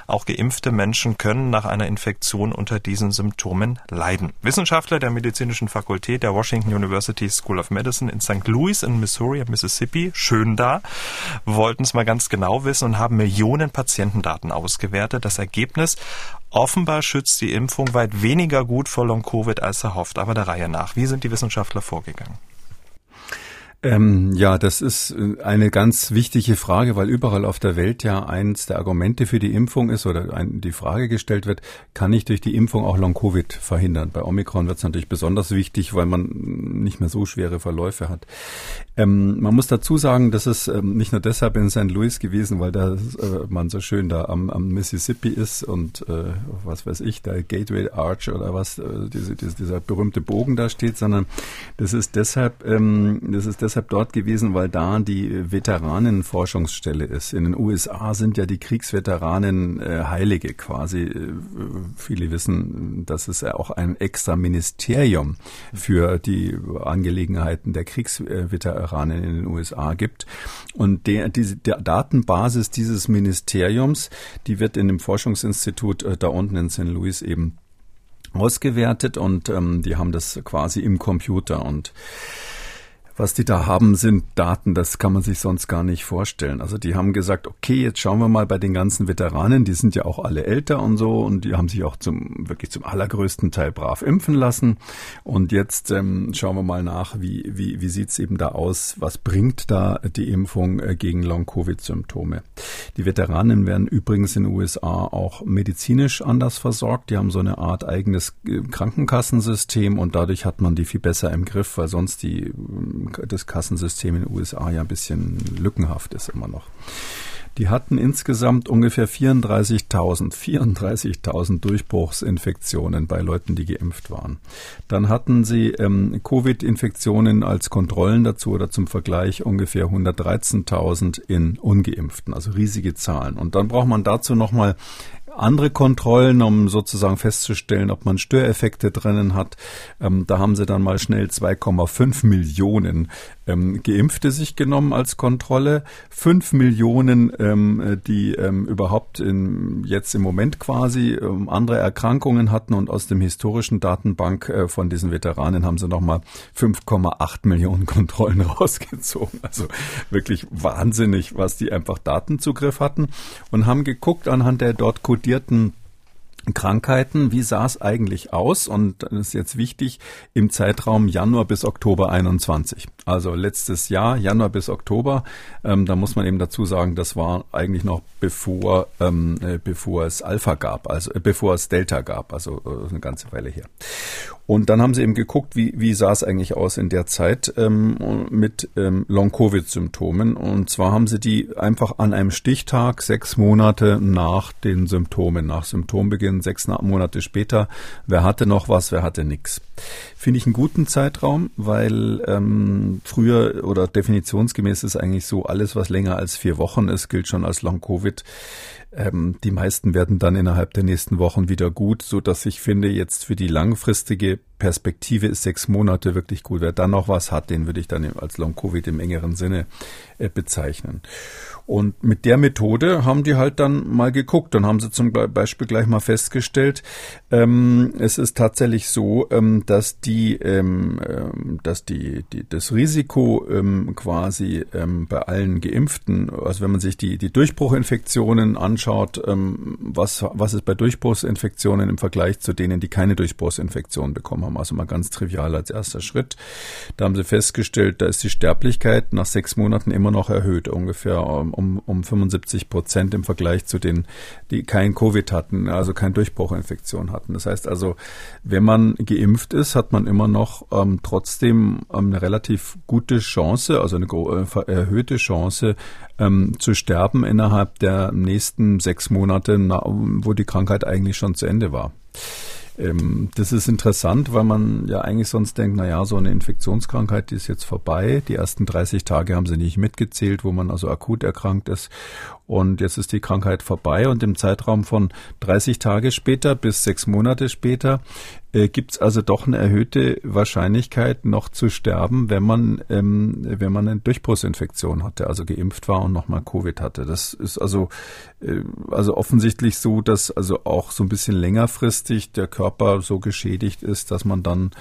auch geimpfte Menschen können nach einer Infektion unter diesen Symptomen leiden. Wissenschaftler der medizinischen Fakultät der Washington University School of Medicine in St. Louis in Missouri, Mississippi, schön da, wollten es mal ganz genau wissen und haben Millionen Patientendaten ausgewertet. Das Ergebnis Offenbar schützt die Impfung weit weniger gut vor Long-Covid als erhofft, aber der Reihe nach. Wie sind die Wissenschaftler vorgegangen? Ähm, ja, das ist äh, eine ganz wichtige Frage, weil überall auf der Welt ja eins der Argumente für die Impfung ist oder ein, die Frage gestellt wird, kann ich durch die Impfung auch Long-Covid verhindern? Bei Omikron wird es natürlich besonders wichtig, weil man nicht mehr so schwere Verläufe hat. Ähm, man muss dazu sagen, das ist ähm, nicht nur deshalb in St. Louis gewesen, weil da äh, man so schön da am, am Mississippi ist und äh, was weiß ich, der Gateway Arch oder was, äh, diese, diese, dieser berühmte Bogen da steht, sondern das ist deshalb, ähm, das ist deshalb dort gewesen, weil da die Veteranenforschungsstelle ist. In den USA sind ja die Kriegsveteranen äh, Heilige quasi. Äh, viele wissen, dass es ja auch ein extra Ministerium für die Angelegenheiten der Kriegsveteranen in den USA gibt. Und der, diese der Datenbasis dieses Ministeriums, die wird in dem Forschungsinstitut äh, da unten in St. Louis eben ausgewertet und ähm, die haben das quasi im Computer und was die da haben, sind Daten, das kann man sich sonst gar nicht vorstellen. Also die haben gesagt, okay, jetzt schauen wir mal bei den ganzen Veteranen, die sind ja auch alle älter und so und die haben sich auch zum wirklich zum allergrößten Teil brav impfen lassen. Und jetzt ähm, schauen wir mal nach, wie, wie, wie sieht's eben da aus, was bringt da die Impfung äh, gegen Long-Covid-Symptome. Die Veteranen werden übrigens in den USA auch medizinisch anders versorgt. Die haben so eine Art eigenes äh, Krankenkassensystem und dadurch hat man die viel besser im Griff, weil sonst die das Kassensystem in den USA ja ein bisschen lückenhaft ist immer noch. Die hatten insgesamt ungefähr 34.000, 34.000 Durchbruchsinfektionen bei Leuten, die geimpft waren. Dann hatten sie ähm, Covid-Infektionen als Kontrollen dazu oder zum Vergleich ungefähr 113.000 in ungeimpften, also riesige Zahlen. Und dann braucht man dazu nochmal andere Kontrollen, um sozusagen festzustellen, ob man Störeffekte drinnen hat. Ähm, da haben sie dann mal schnell 2,5 Millionen ähm, Geimpfte sich genommen als Kontrolle. 5 Millionen, ähm, die ähm, überhaupt in, jetzt im Moment quasi ähm, andere Erkrankungen hatten und aus dem historischen Datenbank äh, von diesen Veteranen haben sie nochmal 5,8 Millionen Kontrollen rausgezogen. Also wirklich wahnsinnig, was die einfach Datenzugriff hatten und haben geguckt anhand der dort kodierten Krankheiten, wie sah es eigentlich aus? Und das ist jetzt wichtig im Zeitraum Januar bis Oktober 21. Also letztes Jahr, Januar bis Oktober. Ähm, da muss man eben dazu sagen, das war eigentlich noch bevor, ähm, äh, bevor es Alpha gab, also äh, bevor es Delta gab, also äh, eine ganze Weile her. Und dann haben sie eben geguckt, wie, wie sah es eigentlich aus in der Zeit ähm, mit ähm, Long-Covid-Symptomen. Und zwar haben sie die einfach an einem Stichtag sechs Monate nach den Symptomen, nach Symptombeginn, sechs Monate später, wer hatte noch was, wer hatte nichts. Finde ich einen guten Zeitraum, weil ähm, früher oder definitionsgemäß ist eigentlich so, alles, was länger als vier Wochen ist, gilt schon als Long-Covid. Ähm, die meisten werden dann innerhalb der nächsten Wochen wieder gut, so dass ich finde, jetzt für die langfristige Perspektive ist sechs Monate wirklich gut. Wer dann noch was hat, den würde ich dann als Long-Covid im engeren Sinne äh, bezeichnen. Und mit der Methode haben die halt dann mal geguckt. Und haben sie zum Beispiel gleich mal festgestellt, ähm, es ist tatsächlich so, ähm, dass die, ähm, ähm dass die, die das Risiko ähm, quasi ähm, bei allen Geimpften, also wenn man sich die die Durchbruchinfektionen anschaut, was was ist bei Durchbruchsinfektionen im Vergleich zu denen, die keine Durchbruchsinfektion bekommen haben, also mal ganz trivial als erster Schritt, da haben sie festgestellt, da ist die Sterblichkeit nach sechs Monaten immer noch erhöht, ungefähr um, um 75 Prozent im Vergleich zu denen, die kein Covid hatten, also keine Durchbruchinfektion hatten. Das heißt also, wenn man geimpft ist, hat man immer noch ähm, trotzdem ähm, eine relativ gute Chance, also eine äh, erhöhte Chance, ähm, zu sterben innerhalb der nächsten sechs Monate, na, wo die Krankheit eigentlich schon zu Ende war. Ähm, das ist interessant, weil man ja eigentlich sonst denkt, na ja, so eine Infektionskrankheit, die ist jetzt vorbei. Die ersten 30 Tage haben sie nicht mitgezählt, wo man also akut erkrankt ist. Und jetzt ist die Krankheit vorbei und im Zeitraum von 30 Tage später bis sechs Monate später äh, gibt es also doch eine erhöhte Wahrscheinlichkeit, noch zu sterben, wenn man, ähm, wenn man eine Durchbruchsinfektion hatte, also geimpft war und nochmal Covid hatte. Das ist also, äh, also offensichtlich so, dass also auch so ein bisschen längerfristig der Körper so geschädigt ist, dass man dann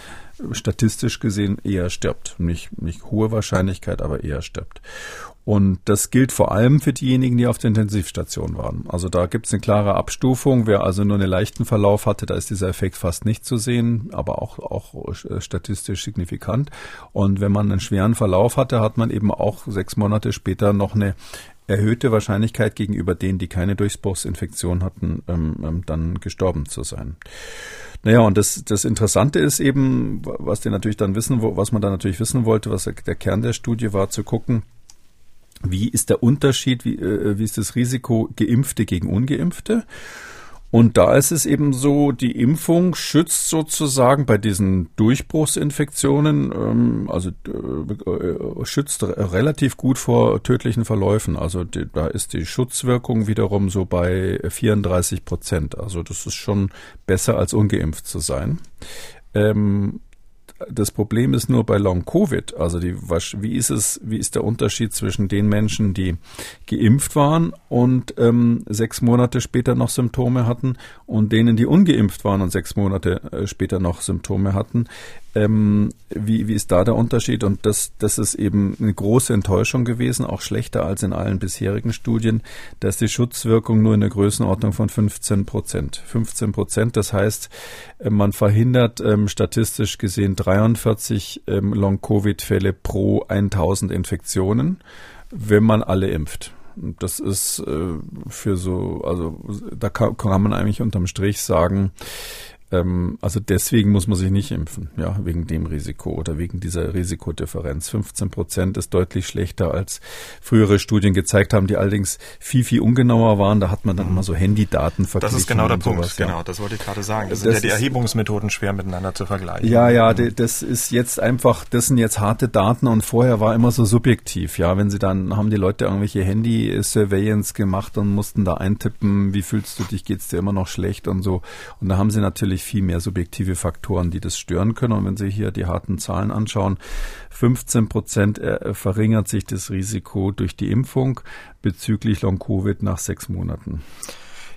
statistisch gesehen eher stirbt. Nicht, nicht hohe Wahrscheinlichkeit, aber eher stirbt. Und das gilt vor allem für diejenigen, die auf der Intensivstation waren. Also da gibt es eine klare Abstufung. Wer also nur einen leichten Verlauf hatte, da ist dieser Effekt fast nicht zu sehen, aber auch, auch äh, statistisch signifikant. Und wenn man einen schweren Verlauf hatte, hat man eben auch sechs Monate später noch eine erhöhte Wahrscheinlichkeit gegenüber denen, die keine Durchbruchsinfektion hatten, ähm, ähm, dann gestorben zu sein. Naja, und das, das Interessante ist eben, was die natürlich dann wissen, was man da natürlich wissen wollte, was der Kern der Studie war, zu gucken, wie ist der Unterschied, wie, äh, wie ist das Risiko Geimpfte gegen Ungeimpfte? Und da ist es eben so, die Impfung schützt sozusagen bei diesen Durchbruchsinfektionen, ähm, also äh, schützt relativ gut vor tödlichen Verläufen. Also die, da ist die Schutzwirkung wiederum so bei 34 Prozent. Also das ist schon besser als ungeimpft zu sein. Ähm, das Problem ist nur bei Long Covid. Also die, wie ist es, wie ist der Unterschied zwischen den Menschen, die geimpft waren und ähm, sechs Monate später noch Symptome hatten und denen, die ungeimpft waren und sechs Monate äh, später noch Symptome hatten? Ähm, wie, wie ist da der Unterschied? Und das, das ist eben eine große Enttäuschung gewesen, auch schlechter als in allen bisherigen Studien, dass die Schutzwirkung nur in der Größenordnung von 15 Prozent. 15 Prozent, das heißt, äh, man verhindert ähm, statistisch gesehen 43 ähm, Long-Covid-Fälle pro 1000 Infektionen, wenn man alle impft. Das ist äh, für so, also da kann, kann man eigentlich unterm Strich sagen, ähm, also deswegen muss man sich nicht impfen, ja, wegen dem Risiko oder wegen dieser Risikodifferenz. 15 Prozent ist deutlich schlechter als frühere Studien gezeigt haben, die allerdings viel, viel ungenauer waren. Da hat man dann mhm. immer so Handydaten verglichen. Das ist genau der Punkt, sowas, genau, das wollte ich gerade sagen. Das, das sind ja die Erhebungsmethoden schwer miteinander zu vergleichen. Ja, ja, mhm. das ist jetzt einfach, das sind jetzt harte Daten und vorher war immer so subjektiv, ja, wenn sie dann, haben die Leute irgendwelche Handy-Surveillance gemacht und mussten da eintippen, wie fühlst du dich, geht's dir immer noch schlecht und so. Und da haben sie natürlich natürlich viel mehr subjektive Faktoren, die das stören können. Und wenn Sie hier die harten Zahlen anschauen, 15 Prozent äh, verringert sich das Risiko durch die Impfung bezüglich Long-Covid nach sechs Monaten.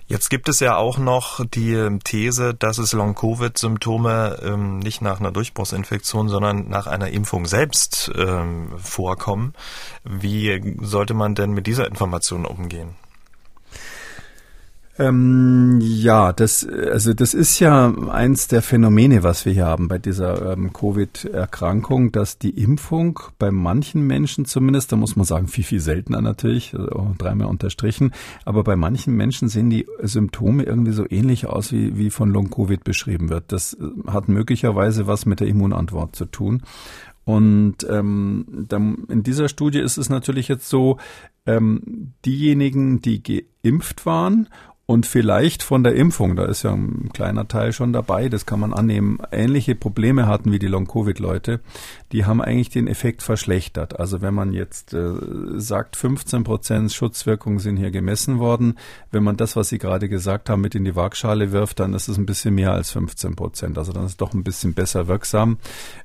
Jetzt gibt es ja auch noch die ähm, These, dass es Long-Covid-Symptome ähm, nicht nach einer Durchbruchsinfektion, sondern nach einer Impfung selbst ähm, vorkommen. Wie sollte man denn mit dieser Information umgehen? Ähm, ja, das, also das ist ja eins der Phänomene, was wir hier haben bei dieser ähm, Covid-Erkrankung, dass die Impfung bei manchen Menschen zumindest, da muss man sagen, viel, viel seltener natürlich, also dreimal unterstrichen, aber bei manchen Menschen sehen die Symptome irgendwie so ähnlich aus, wie, wie von Long-Covid beschrieben wird. Das äh, hat möglicherweise was mit der Immunantwort zu tun. Und ähm, dann in dieser Studie ist es natürlich jetzt so, ähm, diejenigen, die geimpft waren und vielleicht von der Impfung, da ist ja ein kleiner Teil schon dabei, das kann man annehmen, ähnliche Probleme hatten wie die Long-Covid-Leute, die haben eigentlich den Effekt verschlechtert. Also wenn man jetzt äh, sagt, 15 Prozent Schutzwirkung sind hier gemessen worden, wenn man das, was Sie gerade gesagt haben, mit in die Waagschale wirft, dann ist es ein bisschen mehr als 15 Prozent. Also dann ist es doch ein bisschen besser wirksam,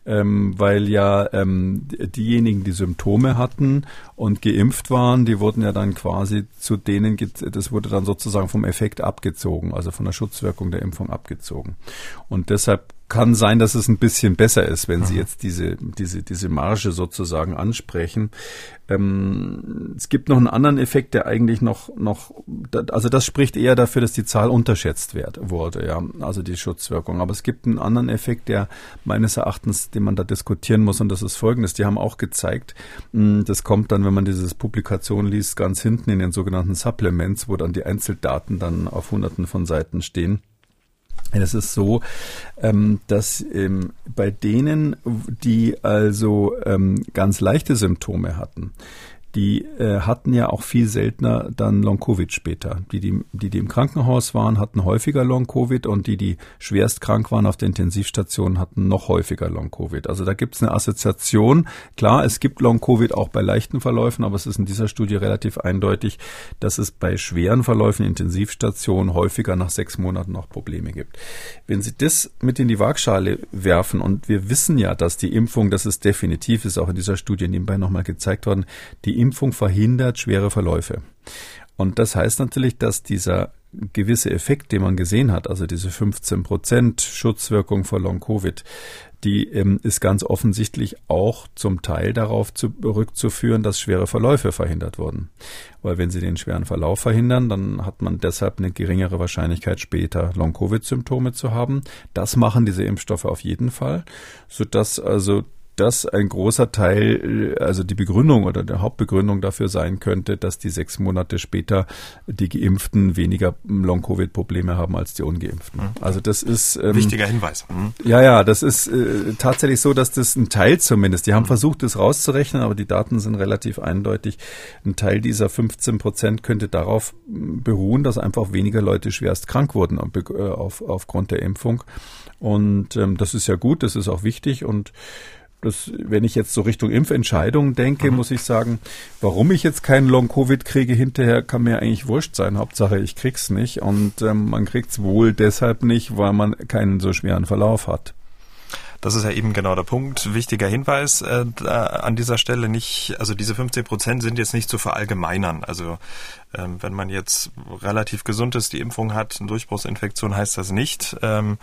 ähm, weil ja ähm, diejenigen, die Symptome hatten und geimpft waren, die wurden ja dann quasi zu denen, das wurde dann sozusagen vom Effekt abgezogen, also von der Schutzwirkung der Impfung abgezogen. Und deshalb kann sein, dass es ein bisschen besser ist, wenn Sie jetzt diese, diese, diese Marge sozusagen ansprechen. Ähm, es gibt noch einen anderen Effekt, der eigentlich noch, noch, also das spricht eher dafür, dass die Zahl unterschätzt wird, wurde, ja, also die Schutzwirkung. Aber es gibt einen anderen Effekt, der meines Erachtens, den man da diskutieren muss, und das ist folgendes. Die haben auch gezeigt, hm, das kommt dann, wenn man dieses Publikation liest, ganz hinten in den sogenannten Supplements, wo dann die Einzeldaten dann auf hunderten von Seiten stehen es ist so, ähm, dass ähm, bei denen, die also ähm, ganz leichte Symptome hatten, die äh, hatten ja auch viel seltener dann Long-Covid später. Die, die, die, die im Krankenhaus waren, hatten häufiger Long-Covid und die, die schwerst krank waren auf der Intensivstation, hatten noch häufiger Long-Covid. Also da gibt es eine Assoziation. Klar, es gibt Long-Covid auch bei leichten Verläufen, aber es ist in dieser Studie relativ eindeutig, dass es bei schweren Verläufen Intensivstationen häufiger nach sechs Monaten noch Probleme gibt. Wenn Sie das mit in die Waagschale werfen und wir wissen ja, dass die Impfung, das ist definitiv, ist auch in dieser Studie nebenbei nochmal gezeigt worden, die Impfung verhindert schwere Verläufe. Und das heißt natürlich, dass dieser gewisse Effekt, den man gesehen hat, also diese 15 Prozent Schutzwirkung vor Long-Covid, die ähm, ist ganz offensichtlich auch zum Teil darauf zurückzuführen, dass schwere Verläufe verhindert wurden. Weil wenn Sie den schweren Verlauf verhindern, dann hat man deshalb eine geringere Wahrscheinlichkeit, später Long-Covid-Symptome zu haben. Das machen diese Impfstoffe auf jeden Fall, sodass also das ein großer Teil, also die Begründung oder der Hauptbegründung dafür sein könnte, dass die sechs Monate später die Geimpften weniger Long-Covid-Probleme haben als die Ungeimpften. Mhm. Also das ist ähm, wichtiger Hinweis. Mhm. Ja, ja, das ist äh, tatsächlich so, dass das ein Teil zumindest. Die haben mhm. versucht, das rauszurechnen, aber die Daten sind relativ eindeutig. Ein Teil dieser 15 Prozent könnte darauf beruhen, dass einfach weniger Leute schwerst krank wurden äh, auf, aufgrund der Impfung. Und ähm, das ist ja gut, das ist auch wichtig und das, wenn ich jetzt so Richtung Impfentscheidung denke, mhm. muss ich sagen, warum ich jetzt keinen Long-Covid kriege hinterher, kann mir eigentlich wurscht sein. Hauptsache, ich krieg's nicht. Und ähm, man kriegt's wohl deshalb nicht, weil man keinen so schweren Verlauf hat. Das ist ja eben genau der Punkt. Wichtiger Hinweis äh, an dieser Stelle nicht, also diese 15 Prozent sind jetzt nicht zu verallgemeinern. Also ähm, wenn man jetzt relativ gesund ist, die Impfung hat, eine Durchbruchsinfektion heißt das nicht. Ähm,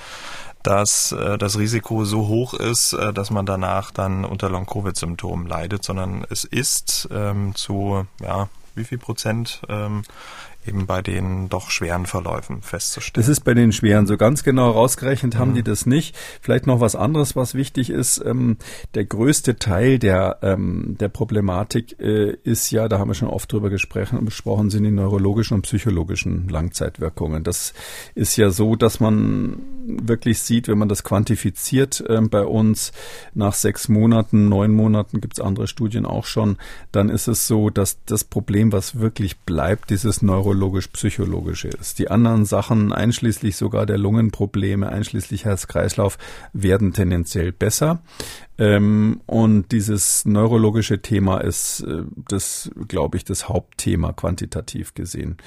dass äh, das Risiko so hoch ist, äh, dass man danach dann unter Long-Covid-Symptomen leidet, sondern es ist ähm, zu, ja, wie viel Prozent ähm, eben bei den doch schweren Verläufen festzustellen. Das ist bei den schweren so ganz genau rausgerechnet haben mhm. die das nicht. Vielleicht noch was anderes, was wichtig ist. Ähm, der größte Teil der ähm, der Problematik äh, ist ja, da haben wir schon oft drüber gesprochen, besprochen, sind die neurologischen und psychologischen Langzeitwirkungen. Das ist ja so, dass man wirklich sieht, wenn man das quantifiziert äh, bei uns nach sechs Monaten, neun Monaten gibt es andere Studien auch schon, dann ist es so, dass das Problem, was wirklich bleibt, dieses neurologisch-psychologische ist. Die anderen Sachen, einschließlich sogar der Lungenprobleme, einschließlich Herz-Kreislauf, werden tendenziell besser. Ähm, und dieses neurologische Thema ist äh, das, glaube ich, das Hauptthema quantitativ gesehen.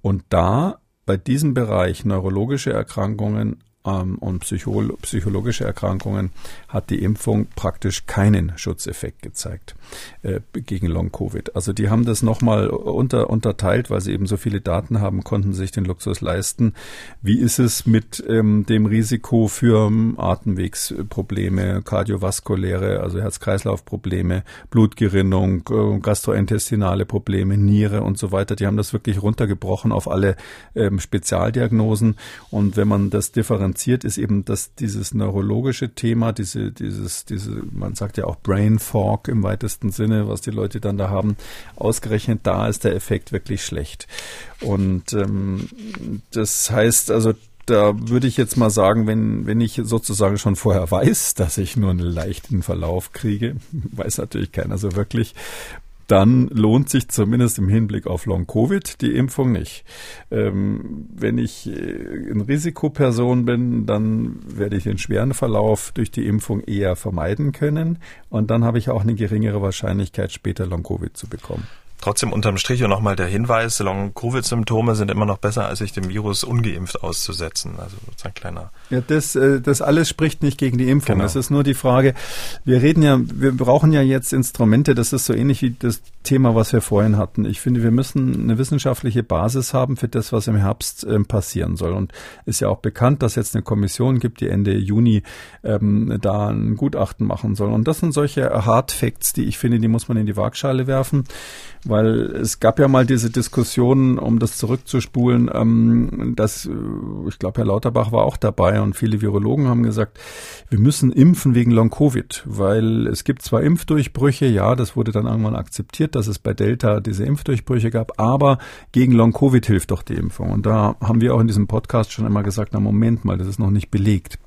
Und da bei diesem Bereich neurologische Erkrankungen ähm, und Psycho psychologische Erkrankungen hat die Impfung praktisch keinen Schutzeffekt gezeigt äh, gegen Long-Covid. Also die haben das nochmal unter, unterteilt, weil sie eben so viele Daten haben, konnten sich den Luxus leisten. Wie ist es mit ähm, dem Risiko für ähm, Atemwegsprobleme, kardiovaskuläre, also Herz-Kreislauf-Probleme, Blutgerinnung, äh, gastrointestinale Probleme, Niere und so weiter. Die haben das wirklich runtergebrochen auf alle ähm, Spezialdiagnosen. Und wenn man das differenziert, differenziert, ist eben, dass dieses neurologische Thema, diese, dieses, diese, man sagt ja auch Brain Fog im weitesten Sinne, was die Leute dann da haben, ausgerechnet da ist der Effekt wirklich schlecht. Und ähm, das heißt also, da würde ich jetzt mal sagen, wenn, wenn ich sozusagen schon vorher weiß, dass ich nur einen leichten Verlauf kriege, weiß natürlich keiner so wirklich, dann lohnt sich zumindest im Hinblick auf Long-Covid die Impfung nicht. Ähm, wenn ich äh, eine Risikoperson bin, dann werde ich den schweren Verlauf durch die Impfung eher vermeiden können und dann habe ich auch eine geringere Wahrscheinlichkeit, später Long-Covid zu bekommen. Trotzdem unterm Strich und nochmal der Hinweis, Long-Covid-Symptome sind immer noch besser, als sich dem Virus ungeimpft auszusetzen. Also ein kleiner. Ja, das, äh, das alles spricht nicht gegen die Impfung. Genau. Es ist nur die Frage, wir reden ja, wir brauchen ja jetzt Instrumente, das ist so ähnlich wie das Thema, was wir vorhin hatten. Ich finde, wir müssen eine wissenschaftliche Basis haben für das, was im Herbst ähm, passieren soll. Und ist ja auch bekannt, dass jetzt eine Kommission gibt, die Ende Juni ähm, da ein Gutachten machen soll. Und das sind solche Hard Facts, die ich finde, die muss man in die Waagschale werfen weil es gab ja mal diese Diskussion, um das zurückzuspulen, ähm, dass, äh, ich glaube, Herr Lauterbach war auch dabei und viele Virologen haben gesagt, wir müssen impfen wegen Long-Covid, weil es gibt zwar Impfdurchbrüche, ja, das wurde dann irgendwann akzeptiert, dass es bei Delta diese Impfdurchbrüche gab, aber gegen Long-Covid hilft doch die Impfung. Und da haben wir auch in diesem Podcast schon immer gesagt, na Moment mal, das ist noch nicht belegt.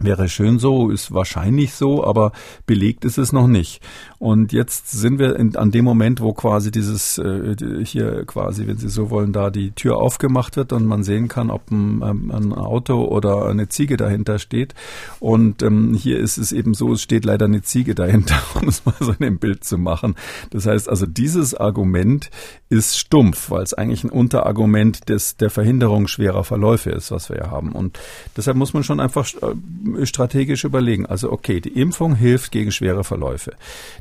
Wäre schön so, ist wahrscheinlich so, aber belegt ist es noch nicht. Und jetzt sind wir in, an dem Moment, wo quasi dieses äh, hier quasi, wenn Sie so wollen, da die Tür aufgemacht wird und man sehen kann, ob ein, ähm, ein Auto oder eine Ziege dahinter steht. Und ähm, hier ist es eben so, es steht leider eine Ziege dahinter, um es mal so in dem Bild zu machen. Das heißt also, dieses Argument ist stumpf, weil es eigentlich ein Unterargument des, der Verhinderung schwerer Verläufe ist, was wir ja haben. Und deshalb muss man schon einfach äh, strategisch überlegen. Also okay, die Impfung hilft gegen schwere Verläufe.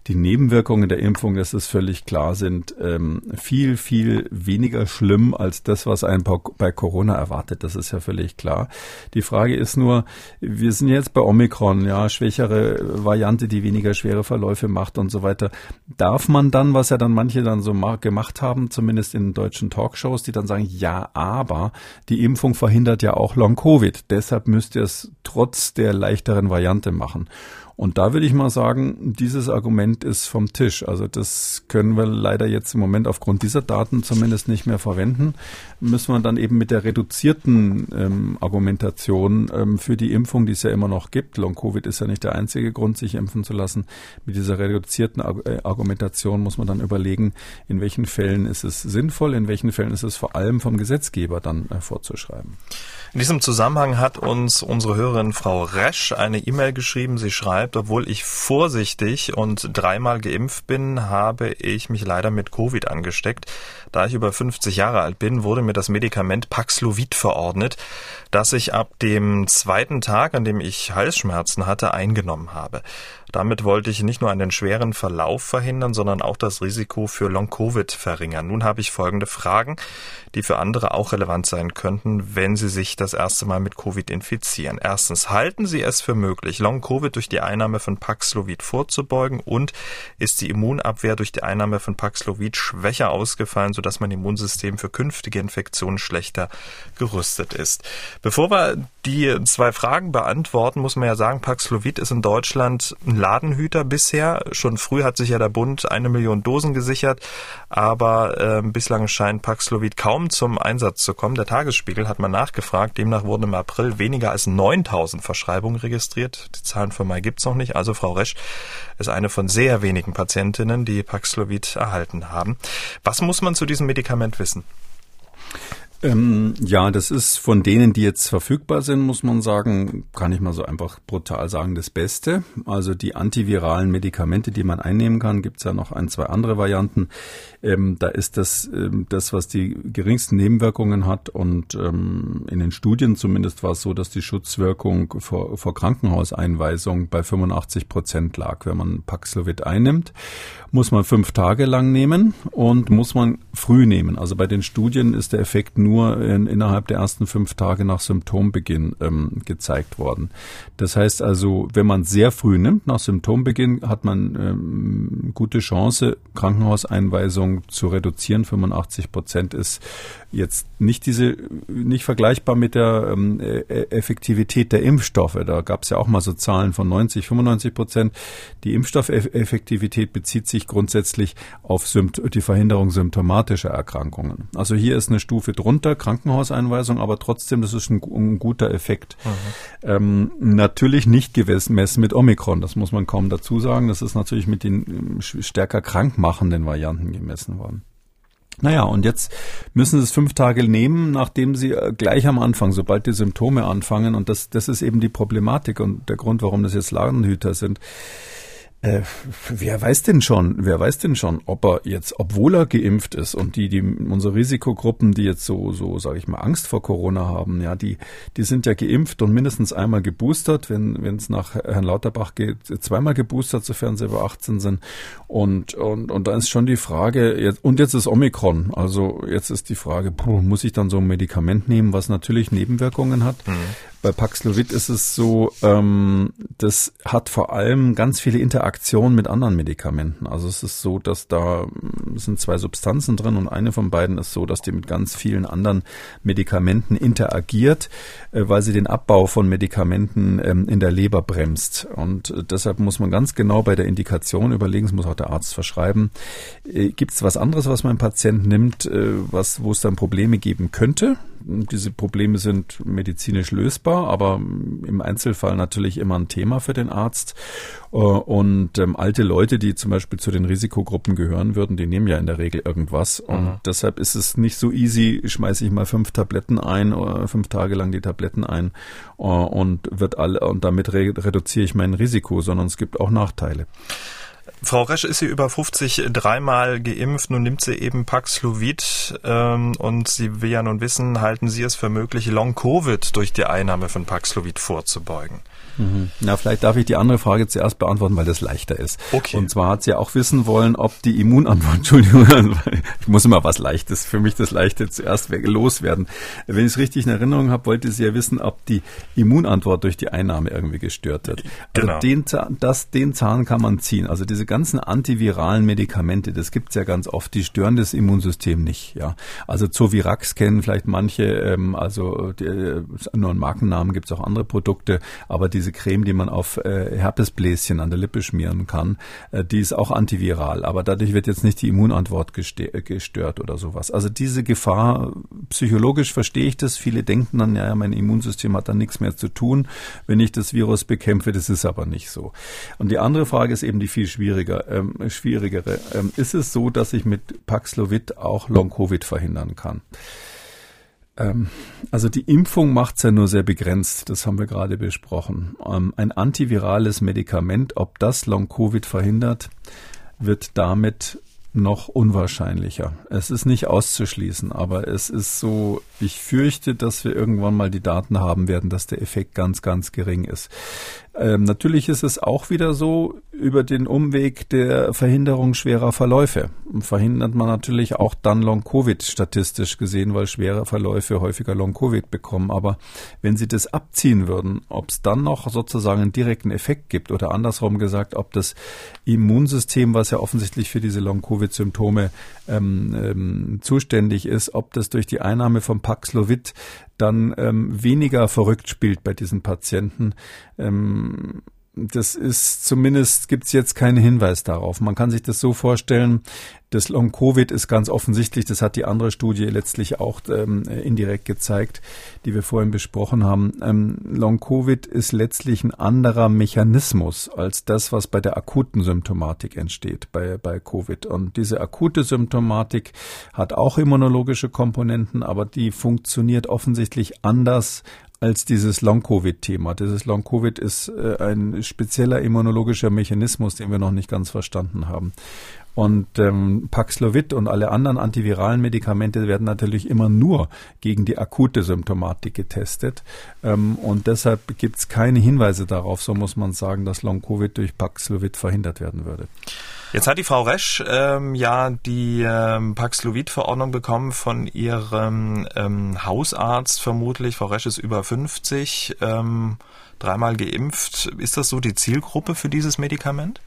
Die Nebenwirkungen der Impfung, das ist völlig klar, sind ähm, viel, viel weniger schlimm als das, was einen bei Corona erwartet. Das ist ja völlig klar. Die Frage ist nur, wir sind jetzt bei Omikron, ja, schwächere Variante, die weniger schwere Verläufe macht und so weiter. Darf man dann, was ja dann manche dann so gemacht haben, zumindest in deutschen Talkshows, die dann sagen, ja, aber die Impfung verhindert ja auch Long-Covid. Deshalb müsst ihr es trotz der leichteren Variante machen. Und da würde ich mal sagen, dieses Argument ist vom Tisch. Also das können wir leider jetzt im Moment aufgrund dieser Daten zumindest nicht mehr verwenden. Müssen wir dann eben mit der reduzierten ähm, Argumentation ähm, für die Impfung, die es ja immer noch gibt, Long-Covid ist ja nicht der einzige Grund, sich impfen zu lassen, mit dieser reduzierten äh, Argumentation muss man dann überlegen, in welchen Fällen ist es sinnvoll, in welchen Fällen ist es vor allem vom Gesetzgeber dann äh, vorzuschreiben. In diesem Zusammenhang hat uns unsere Hörerin Frau Resch eine E-Mail geschrieben. Sie schreibt, obwohl ich vorsichtig und dreimal geimpft bin, habe ich mich leider mit Covid angesteckt. Da ich über 50 Jahre alt bin, wurde mir das Medikament Paxlovid verordnet, das ich ab dem zweiten Tag, an dem ich Halsschmerzen hatte, eingenommen habe. Damit wollte ich nicht nur einen schweren Verlauf verhindern, sondern auch das Risiko für Long-Covid verringern. Nun habe ich folgende Fragen, die für andere auch relevant sein könnten, wenn sie sich das erste Mal mit Covid infizieren. Erstens, halten Sie es für möglich, Long-Covid durch die Einnahme von Paxlovid vorzubeugen und ist die Immunabwehr durch die Einnahme von Paxlovid schwächer ausgefallen, sodass mein Immunsystem für künftige Infektionen schlechter gerüstet ist? Bevor wir die zwei Fragen beantworten, muss man ja sagen, Paxlovid ist in Deutschland ein Ladenhüter bisher. Schon früh hat sich ja der Bund eine Million Dosen gesichert, aber äh, bislang scheint Paxlovid kaum zum Einsatz zu kommen. Der Tagesspiegel hat mal nachgefragt. Demnach wurden im April weniger als 9000 Verschreibungen registriert. Die Zahlen für Mai gibt's noch nicht. Also Frau Resch ist eine von sehr wenigen Patientinnen, die Paxlovid erhalten haben. Was muss man zu diesem Medikament wissen? Ähm, ja, das ist von denen, die jetzt verfügbar sind, muss man sagen, kann ich mal so einfach brutal sagen, das Beste. Also die antiviralen Medikamente, die man einnehmen kann, gibt's ja noch ein, zwei andere Varianten. Ähm, da ist das ähm, das, was die geringsten Nebenwirkungen hat. Und ähm, in den Studien zumindest war es so, dass die Schutzwirkung vor, vor Krankenhauseinweisung bei 85 Prozent lag. Wenn man Paxlovid einnimmt, muss man fünf Tage lang nehmen und muss man früh nehmen. Also bei den Studien ist der Effekt nur nur in, innerhalb der ersten fünf Tage nach Symptombeginn ähm, gezeigt worden. Das heißt also, wenn man sehr früh nimmt, nach Symptombeginn, hat man ähm, gute Chance, Krankenhauseinweisung zu reduzieren. 85 Prozent ist jetzt nicht diese, nicht vergleichbar mit der ähm, e, e, Effektivität der Impfstoffe. Da gab es ja auch mal so Zahlen von 90, 95 Prozent. Die Impfstoffeffektivität bezieht sich grundsätzlich auf Sympt die Verhinderung symptomatischer Erkrankungen. Also hier ist eine Stufe drunter, Krankenhauseinweisung, aber trotzdem, das ist ein, ein guter Effekt. Mhm. Ähm, natürlich nicht gemessen mit Omikron, das muss man kaum dazu sagen. Das ist natürlich mit den ähm, stärker krankmachenden Varianten gemessen worden. Naja, und jetzt müssen Sie es fünf Tage nehmen, nachdem Sie äh, gleich am Anfang, sobald die Symptome anfangen, und das, das ist eben die Problematik und der Grund, warum das jetzt Ladenhüter sind. Äh, wer weiß denn schon, wer weiß denn schon, ob er jetzt, obwohl er geimpft ist und die, die unsere Risikogruppen, die jetzt so, so, sage ich mal, Angst vor Corona haben, ja, die, die sind ja geimpft und mindestens einmal geboostert, wenn wenn es nach Herrn Lauterbach geht, zweimal geboostert, sofern sie über 18 sind. Und und und da ist schon die Frage, jetzt, und jetzt ist Omikron, also jetzt ist die Frage, puh, muss ich dann so ein Medikament nehmen, was natürlich Nebenwirkungen hat? Mhm. Bei Paxlovid ist es so, ähm, das hat vor allem ganz viele Interaktionen mit anderen Medikamenten. Also es ist so, dass da mm, sind zwei Substanzen drin und eine von beiden ist so, dass die mit ganz vielen anderen Medikamenten interagiert, äh, weil sie den Abbau von Medikamenten ähm, in der Leber bremst. Und äh, deshalb muss man ganz genau bei der Indikation überlegen, das muss auch der Arzt verschreiben, äh, gibt es was anderes, was mein Patient nimmt, äh, was, wo es dann Probleme geben könnte. Diese Probleme sind medizinisch lösbar, aber im Einzelfall natürlich immer ein Thema für den Arzt. Äh, und ähm, alte Leute, die zum Beispiel zu den Risikogruppen gehören würden, die nehmen ja in der Regel irgendwas. Und mhm. deshalb ist es nicht so easy, schmeiße ich mal fünf Tabletten ein oder fünf Tage lang die Tabletten ein äh, und wird alle und damit re reduziere ich mein Risiko, sondern es gibt auch Nachteile. Frau Resch ist sie über 50 dreimal geimpft, nun nimmt sie eben Paxlovid ähm, und sie will ja nun wissen, halten Sie es für möglich, Long-Covid durch die Einnahme von Paxlovid vorzubeugen? Mhm. Na, vielleicht darf ich die andere Frage zuerst beantworten, weil das leichter ist. Okay. Und zwar hat sie auch wissen wollen, ob die Immunantwort, Entschuldigung, ich muss immer was Leichtes, für mich das Leichte zuerst loswerden. Wenn ich es richtig in Erinnerung habe, wollte sie ja wissen, ob die Immunantwort durch die Einnahme irgendwie gestört wird. Also Genau. den, Zahn- das, den Zahn kann man ziehen. Also diese ganzen antiviralen Medikamente, das gibt's ja ganz oft, die stören das Immunsystem nicht. Ja, Also Zovirax kennen vielleicht manche, ähm, also die, äh, nur einen Markennamen gibt's auch andere Produkte, aber diese Creme, die man auf äh, Herpesbläschen an der Lippe schmieren kann, äh, die ist auch antiviral, aber dadurch wird jetzt nicht die Immunantwort äh, gestört oder sowas. Also diese Gefahr, psychologisch verstehe ich das. Viele denken dann, ja, mein Immunsystem hat dann nichts mehr zu tun, wenn ich das Virus bekämpfe. Das ist aber nicht so. Und die andere Frage ist eben die viel schwieriger, ähm, schwierigere. Ähm, ist es so, dass ich mit Paxlovid auch Long-Covid verhindern kann? Ähm, also die Impfung macht's ja nur sehr begrenzt, das haben wir gerade besprochen. Ähm, ein antivirales Medikament, ob das Long-Covid verhindert, wird damit noch unwahrscheinlicher. Es ist nicht auszuschließen, aber es ist so, ich fürchte, dass wir irgendwann mal die Daten haben werden, dass der Effekt ganz, ganz gering ist. Ähm, natürlich ist es auch wieder so, über den Umweg der Verhinderung schwerer Verläufe verhindert man natürlich auch dann Long-Covid statistisch gesehen, weil schwere Verläufe häufiger Long-Covid bekommen. Aber wenn Sie das abziehen würden, ob es dann noch sozusagen einen direkten Effekt gibt oder andersrum gesagt, ob das Immunsystem, was ja offensichtlich für diese Long-Covid-Symptome ähm, ähm, zuständig ist, ob das durch die Einnahme von Paxlovid dann ähm, weniger verrückt spielt bei diesen Patienten. Ähm, das ist zumindest gibt's jetzt keinen Hinweis darauf. Man kann sich das so vorstellen, das Long-Covid ist ganz offensichtlich, das hat die andere Studie letztlich auch ähm, indirekt gezeigt, die wir vorhin besprochen haben. Ähm, Long-Covid ist letztlich ein anderer Mechanismus als das, was bei der akuten Symptomatik entsteht, bei, bei Covid. Und diese akute Symptomatik hat auch immunologische Komponenten, aber die funktioniert offensichtlich anders als dieses Long-Covid-Thema. Dieses Long-Covid ist äh, ein spezieller immunologischer Mechanismus, den wir noch nicht ganz verstanden haben. Und ähm, Paxlovid und alle anderen antiviralen Medikamente werden natürlich immer nur gegen die akute Symptomatik getestet. Ähm, und deshalb gibt es keine Hinweise darauf, so muss man sagen, dass Long-Covid durch Paxlovid verhindert werden würde. Jetzt hat die Frau Resch ähm, ja die ähm, Paxlovid-Verordnung bekommen von ihrem ähm, Hausarzt vermutlich. Frau Resch ist über 50, ähm, dreimal geimpft. Ist das so die Zielgruppe für dieses Medikament?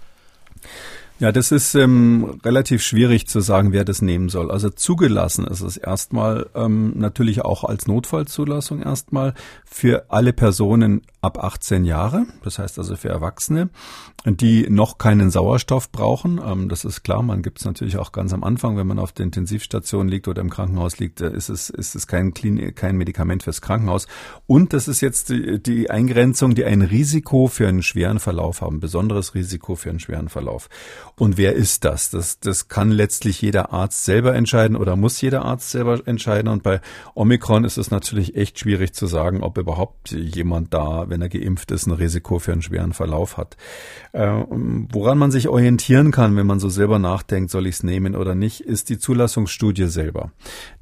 Ja, das ist ähm, relativ schwierig zu sagen, wer das nehmen soll. Also zugelassen ist es erstmal ähm, natürlich auch als Notfallzulassung erstmal für alle Personen ab 18 Jahre, das heißt also für Erwachsene, die noch keinen Sauerstoff brauchen. Ähm, das ist klar, man gibt es natürlich auch ganz am Anfang, wenn man auf der Intensivstation liegt oder im Krankenhaus liegt, äh, ist es, ist es kein, Klin kein Medikament fürs Krankenhaus. Und das ist jetzt die, die Eingrenzung, die ein Risiko für einen schweren Verlauf haben, besonderes Risiko für einen schweren Verlauf. Und wer ist das? Das, das kann letztlich jeder Arzt selber entscheiden oder muss jeder Arzt selber entscheiden. Und bei Omikron ist es natürlich echt schwierig zu sagen, ob überhaupt jemand da, wenn er geimpft ist, ein Risiko für einen schweren Verlauf hat. Äh, woran man sich orientieren kann, wenn man so selber nachdenkt, soll ich es nehmen oder nicht, ist die Zulassungsstudie selber.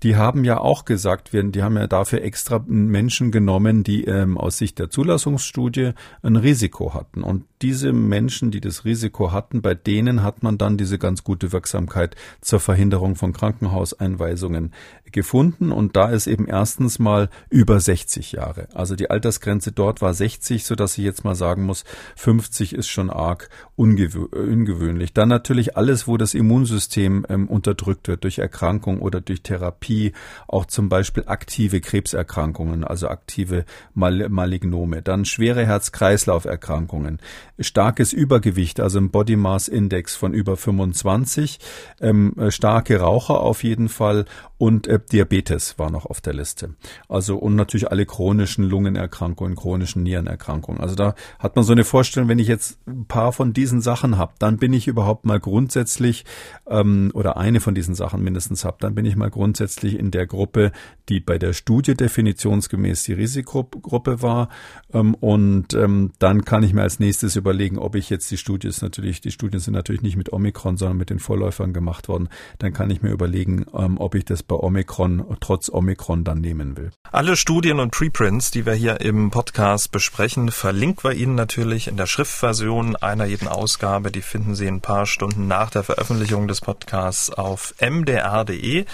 Die haben ja auch gesagt, wir, die haben ja dafür extra Menschen genommen, die ähm, aus Sicht der Zulassungsstudie ein Risiko hatten. Und diese Menschen, die das Risiko hatten, bei denen hat man dann diese ganz gute Wirksamkeit zur Verhinderung von Krankenhauseinweisungen gefunden. Und da ist eben erstens mal über 60 Jahre. Also die Altersgrenze dort war 60, so dass ich jetzt mal sagen muss, 50 ist schon arg ungewö ungewöhnlich. Dann natürlich alles, wo das Immunsystem ähm, unterdrückt wird durch Erkrankung oder durch Therapie, auch zum Beispiel aktive Krebserkrankungen, also aktive Mal Malignome. Dann schwere Herz-Kreislauf-Erkrankungen, starkes Übergewicht, also ein Body Mass Index von über 25, ähm, starke Raucher auf jeden Fall Und äh, Diabetes war noch auf der Liste. Also und natürlich alle chronischen Lungenerkrankungen, chronischen Nierenerkrankungen. Also da hat man so eine Vorstellung, wenn ich jetzt ein paar von diesen Sachen habe, dann bin ich überhaupt mal grundsätzlich ähm, oder eine von diesen Sachen mindestens habe, dann bin ich mal grundsätzlich in der Gruppe, die bei der Studie definitionsgemäß die Risikogruppe war. Ähm, und ähm, dann kann ich mir als nächstes überlegen, ob ich jetzt die Studie ist natürlich, die Studien sind natürlich nicht mit Omikron, sondern mit den Vorläufern gemacht worden. Dann kann ich mir überlegen, ähm, ob ich das bei Omikron trotz Omikron dann nehmen will. Alle Studien und Preprints, die wir hier im Podcast besprechen, verlinken wir Ihnen natürlich in der Schriftversion einer jeden Ausgabe. Die finden Sie ein paar Stunden nach der Veröffentlichung des Podcasts auf mdr.de.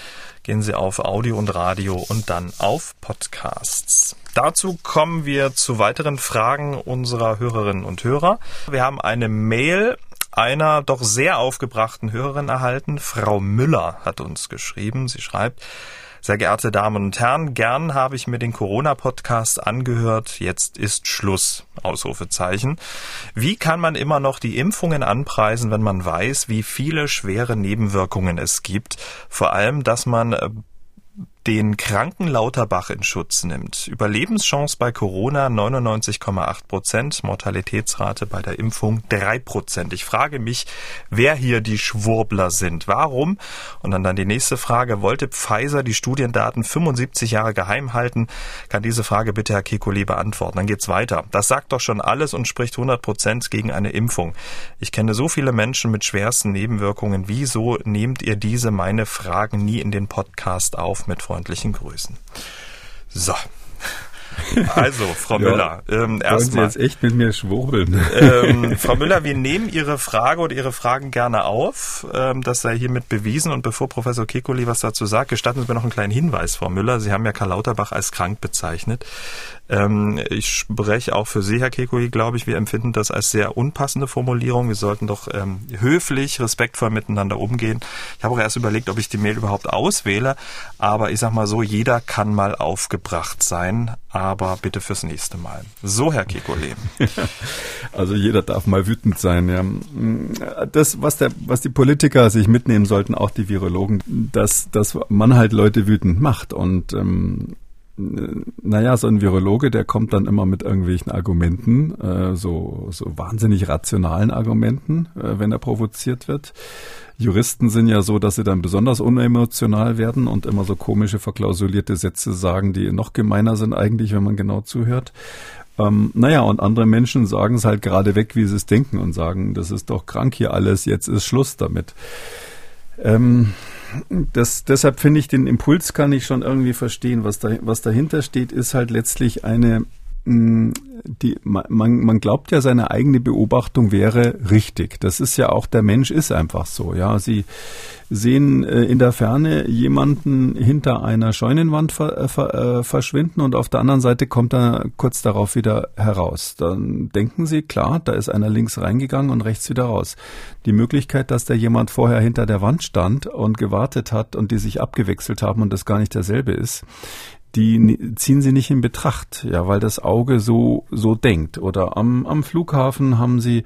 Gehen Sie auf Audio und Radio und dann auf Podcasts. Dazu kommen wir zu weiteren Fragen unserer Hörerinnen und Hörer. Wir haben eine Mail einer doch sehr aufgebrachten Hörerin erhalten. Frau Müller hat uns geschrieben. Sie schreibt, sehr geehrte Damen und Herren, gern habe ich mir den Corona-Podcast angehört. Jetzt ist Schluss. Ausrufezeichen. Wie kann man immer noch die Impfungen anpreisen, wenn man weiß, wie viele schwere Nebenwirkungen es gibt? Vor allem, dass man äh, den kranken Lauterbach in Schutz nimmt. Überlebenschance bei Corona 99,8 Prozent, Mortalitätsrate bei der Impfung 3 Prozent. Ich frage mich, wer hier die Schwurbler sind. Warum? Und dann, dann die nächste Frage, wollte Pfizer die Studiendaten 75 Jahre geheim halten? Kann diese Frage bitte Herr Kekulé beantworten? Dann geht's weiter. Das sagt doch schon alles und spricht 100 Prozent gegen eine Impfung. Ich kenne so viele Menschen mit schwersten Nebenwirkungen. Wieso nehmt ihr diese meine Fragen nie in den Podcast auf mit freundlichen Grüßen. So. Also, Frau ja, Müller, ähm, erstmal. Sie jetzt echt mit mir schwurbeln? Ähm, Frau Müller, wir nehmen Ihre Frage oder Ihre Fragen gerne auf. Ähm, das sei hiermit bewiesen. Und bevor Professor Kekuli was dazu sagt, gestatten Sie mir noch einen kleinen Hinweis, Frau Müller. Sie haben ja Karl Lauterbach als krank bezeichnet. Ähm, ich spreche auch für Sie, Herr Kekuli, glaube ich. Wir empfinden das als sehr unpassende Formulierung. Wir sollten doch ähm, höflich, respektvoll miteinander umgehen. Ich habe auch erst überlegt, ob ich die Mail überhaupt auswähle. Aber ich sag mal so, jeder kann mal aufgebracht sein. Aber bitte fürs nächste Mal. So, Herr Kekulé. Also jeder darf mal wütend sein. Ja. Das, was, der, was die Politiker sich mitnehmen sollten, auch die Virologen, dass, dass man halt Leute wütend macht. Und ähm, naja, so ein Virologe, der kommt dann immer mit irgendwelchen Argumenten, äh, so, so wahnsinnig rationalen Argumenten, äh, wenn er provoziert wird. Juristen sind ja so, dass sie dann besonders unemotional werden und immer so komische, verklausulierte Sätze sagen, die noch gemeiner sind eigentlich, wenn man genau zuhört. Ähm, naja, und andere Menschen sagen es halt gerade weg, wie sie es denken und sagen, das ist doch krank hier alles, jetzt ist Schluss damit. Ähm, das, deshalb finde ich, den Impuls kann ich schon irgendwie verstehen. Was, da, was dahinter steht, ist halt letztlich eine, mm, die, man, man glaubt ja, seine eigene Beobachtung wäre richtig. Das ist ja auch, der Mensch ist einfach so. Ja, sie sehen äh, in der Ferne jemanden hinter einer Scheunenwand ver, äh, ver, äh, verschwinden und auf der anderen Seite kommt er kurz darauf wieder heraus. Dann denken sie, klar, da ist einer links reingegangen und rechts wieder raus. Die Möglichkeit, dass da jemand vorher hinter der Wand stand und gewartet hat und die sich abgewechselt haben und das gar nicht derselbe ist, die ziehen sie nicht in Betracht, ja, weil das Auge so so denkt. Oder am, am Flughafen haben sie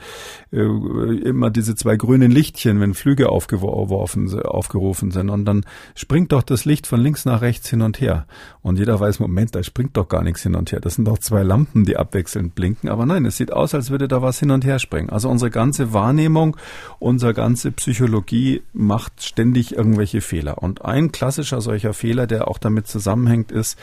äh, immer diese zwei grünen Lichtchen, wenn Flüge aufgeworfen, aufgerufen sind, und dann springt doch das Licht von links nach rechts hin und her. Und jeder weiß, Moment, da springt doch gar nichts hin und her. Das sind doch zwei Lampen, die abwechselnd blinken. Aber nein, es sieht aus, als würde da was hin und her springen. Also unsere ganze Wahrnehmung, unsere ganze Psychologie macht ständig irgendwelche Fehler. Und ein klassischer solcher Fehler, der auch damit zusammenhängt, ist,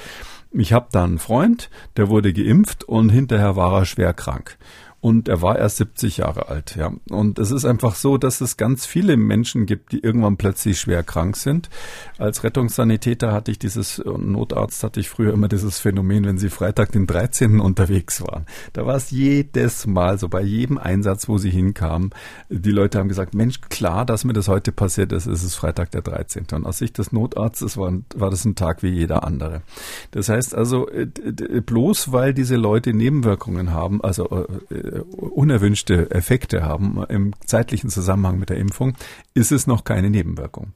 ich habe da einen Freund, der wurde geimpft und hinterher war er schwer krank und er war erst 70 Jahre alt, ja. Und es ist einfach so, dass es ganz viele Menschen gibt, die irgendwann plötzlich schwer krank sind. Als Rettungssanitäter hatte ich dieses, Notarzt hatte ich früher immer dieses Phänomen, wenn sie Freitag den 13. unterwegs waren. Da war es jedes Mal so, bei jedem Einsatz, wo sie hinkamen. Die Leute haben gesagt, Mensch, klar, dass mir das heute passiert ist, ist es Freitag der 13. Und aus Sicht des Notarztes war, war das ein Tag wie jeder andere. Das heißt also, bloß weil diese Leute Nebenwirkungen haben, also äh, unerwünschte Effekte haben im zeitlichen Zusammenhang mit der Impfung, ist es noch keine Nebenwirkung.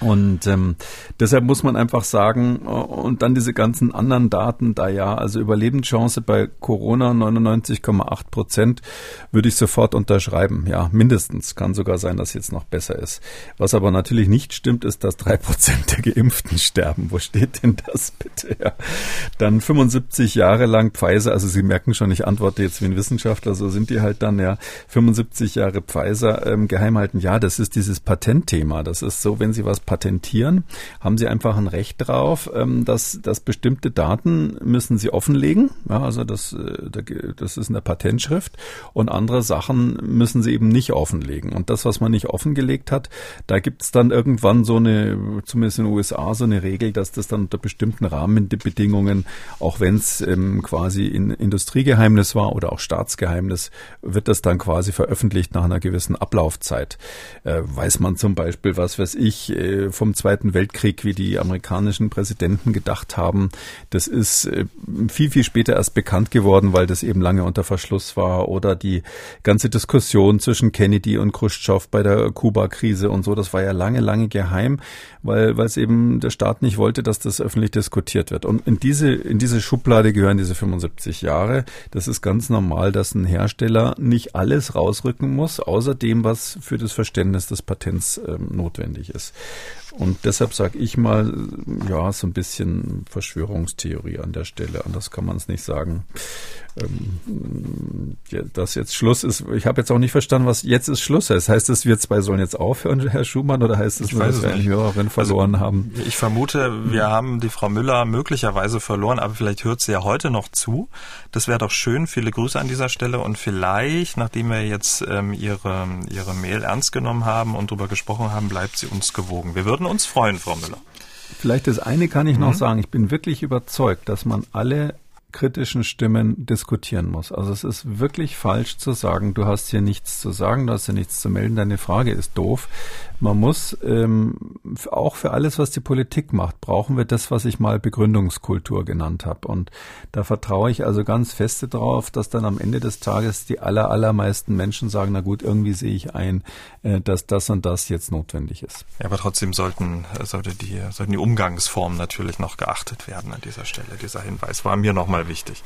Und ähm, deshalb muss man einfach sagen, äh, und dann diese ganzen anderen Daten da ja, also Überlebenschance bei Corona 99,8 Prozent würde ich sofort unterschreiben. Ja, mindestens. Kann sogar sein, dass jetzt noch besser ist. Was aber natürlich nicht stimmt, ist, dass drei Prozent der Geimpften sterben. Wo steht denn das bitte? Ja. Dann 75 Jahre lang Pfizer, also Sie merken schon, ich antworte jetzt wie ein Wissenschaftler, so sind die halt dann, ja, 75 Jahre Pfizer ähm, geheim halten. Ja, das ist dieses Patentthema. Das ist so, wenn Sie was patentieren, haben Sie einfach ein Recht drauf, ähm, dass, dass bestimmte Daten müssen Sie offenlegen. Ja, also das, äh, das ist in der Patentschrift. Und andere Sachen müssen Sie eben nicht offenlegen. Und das, was man nicht offengelegt hat, da gibt es dann irgendwann so eine, zumindest in den USA, so eine Regel, dass das dann unter bestimmten Rahmenbedingungen, auch wenn es ähm, quasi in Industriegeheimnis war oder auch Staatsgeheimnis, wird das dann quasi veröffentlicht nach einer gewissen Ablaufzeit. Äh, weiß man zum Beispiel, was weiß ich, äh, vom Zweiten Weltkrieg, wie die amerikanischen Präsidenten gedacht haben. Das ist äh, viel, viel später erst bekannt geworden, weil das eben lange unter Verschluss war. Oder die ganze Diskussion zwischen Kennedy und Khrushchev bei der Kuba-Krise und so, das war ja lange, lange geheim, weil, weil es eben der Staat nicht wollte, dass das öffentlich diskutiert wird. Und in diese, in diese Schublade gehören diese 75 Jahre. Das ist ganz normal, dass ein Hersteller nicht alles rausrücken muss, außer dem, was für das Verständnis des Patents ähm, notwendig ist. Und deshalb sage ich mal, ja, so ein bisschen Verschwörungstheorie an der Stelle. Anders kann man es nicht sagen. Ähm, dass jetzt Schluss ist. Ich habe jetzt auch nicht verstanden, was jetzt ist Schluss heißt. Heißt es, wir zwei sollen jetzt aufhören, Herr Schumann, oder heißt es, dass wir eine Hörerin also, verloren also, haben? Ich vermute, wir haben die Frau Müller möglicherweise verloren, aber vielleicht hört sie ja heute noch zu. Das wäre doch schön. Viele Grüße an dieser Stelle und vielleicht, nachdem wir jetzt ähm, ihre, ihre Mail ernst genommen haben und darüber gesprochen haben, bleibt sie uns gewogen. Wir würden uns freuen, Frau Müller. Vielleicht das eine kann ich mhm. noch sagen. Ich bin wirklich überzeugt, dass man alle kritischen Stimmen diskutieren muss. Also es ist wirklich falsch zu sagen, du hast hier nichts zu sagen, du hast hier nichts zu melden, deine Frage ist doof. Man muss ähm, auch für alles, was die Politik macht, brauchen wir das, was ich mal Begründungskultur genannt habe. Und da vertraue ich also ganz feste darauf, dass dann am Ende des Tages die aller, allermeisten Menschen sagen, na gut, irgendwie sehe ich ein, äh, dass das und das jetzt notwendig ist. Ja, aber trotzdem sollten, sollte die, sollten die Umgangsformen natürlich noch geachtet werden an dieser Stelle. Dieser Hinweis war mir nochmal total wichtig.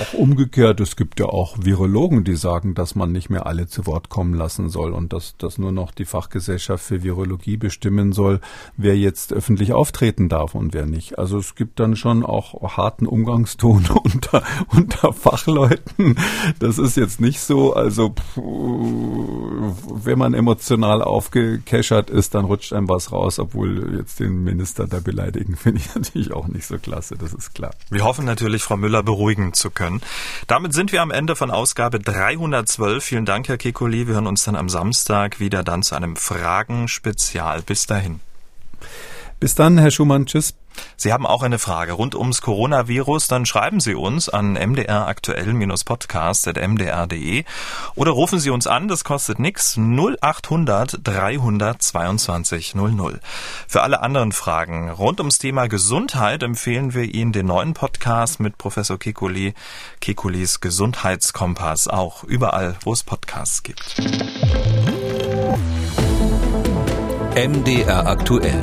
Auch umgekehrt, es gibt ja auch Virologen, die sagen, dass man nicht mehr alle zu Wort kommen lassen soll und dass, dass nur noch die Fachgesellschaft für Virologie bestimmen soll, wer jetzt öffentlich auftreten darf und wer nicht. Also es gibt dann schon auch harten Umgangston unter, unter Fachleuten. Das ist jetzt nicht so, also wenn man emotional aufgekeschert ist, dann rutscht einem was raus, obwohl jetzt den Minister da beleidigen, finde ich natürlich auch nicht so klasse, das ist klar. Wir hoffen natürlich, Frau Müller, Müller beruhigen zu können. Damit sind wir am Ende von Ausgabe 312. Vielen Dank, Herr Kekoli. Wir hören uns dann am Samstag wieder dann zu einem Fragen-Spezial. Bis dahin. Bis dann, Herr Schumann. Tschüss. Sie haben auch eine Frage rund ums Coronavirus, dann schreiben Sie uns an mdraktuell-podcast.mdr.de oder rufen Sie uns an, das kostet nichts, 0800 322 00. Für alle anderen Fragen rund ums Thema Gesundheit empfehlen wir Ihnen den neuen Podcast mit Professor Kekuli, Kekulis Gesundheitskompass, auch überall, wo es Podcasts gibt. MDR aktuell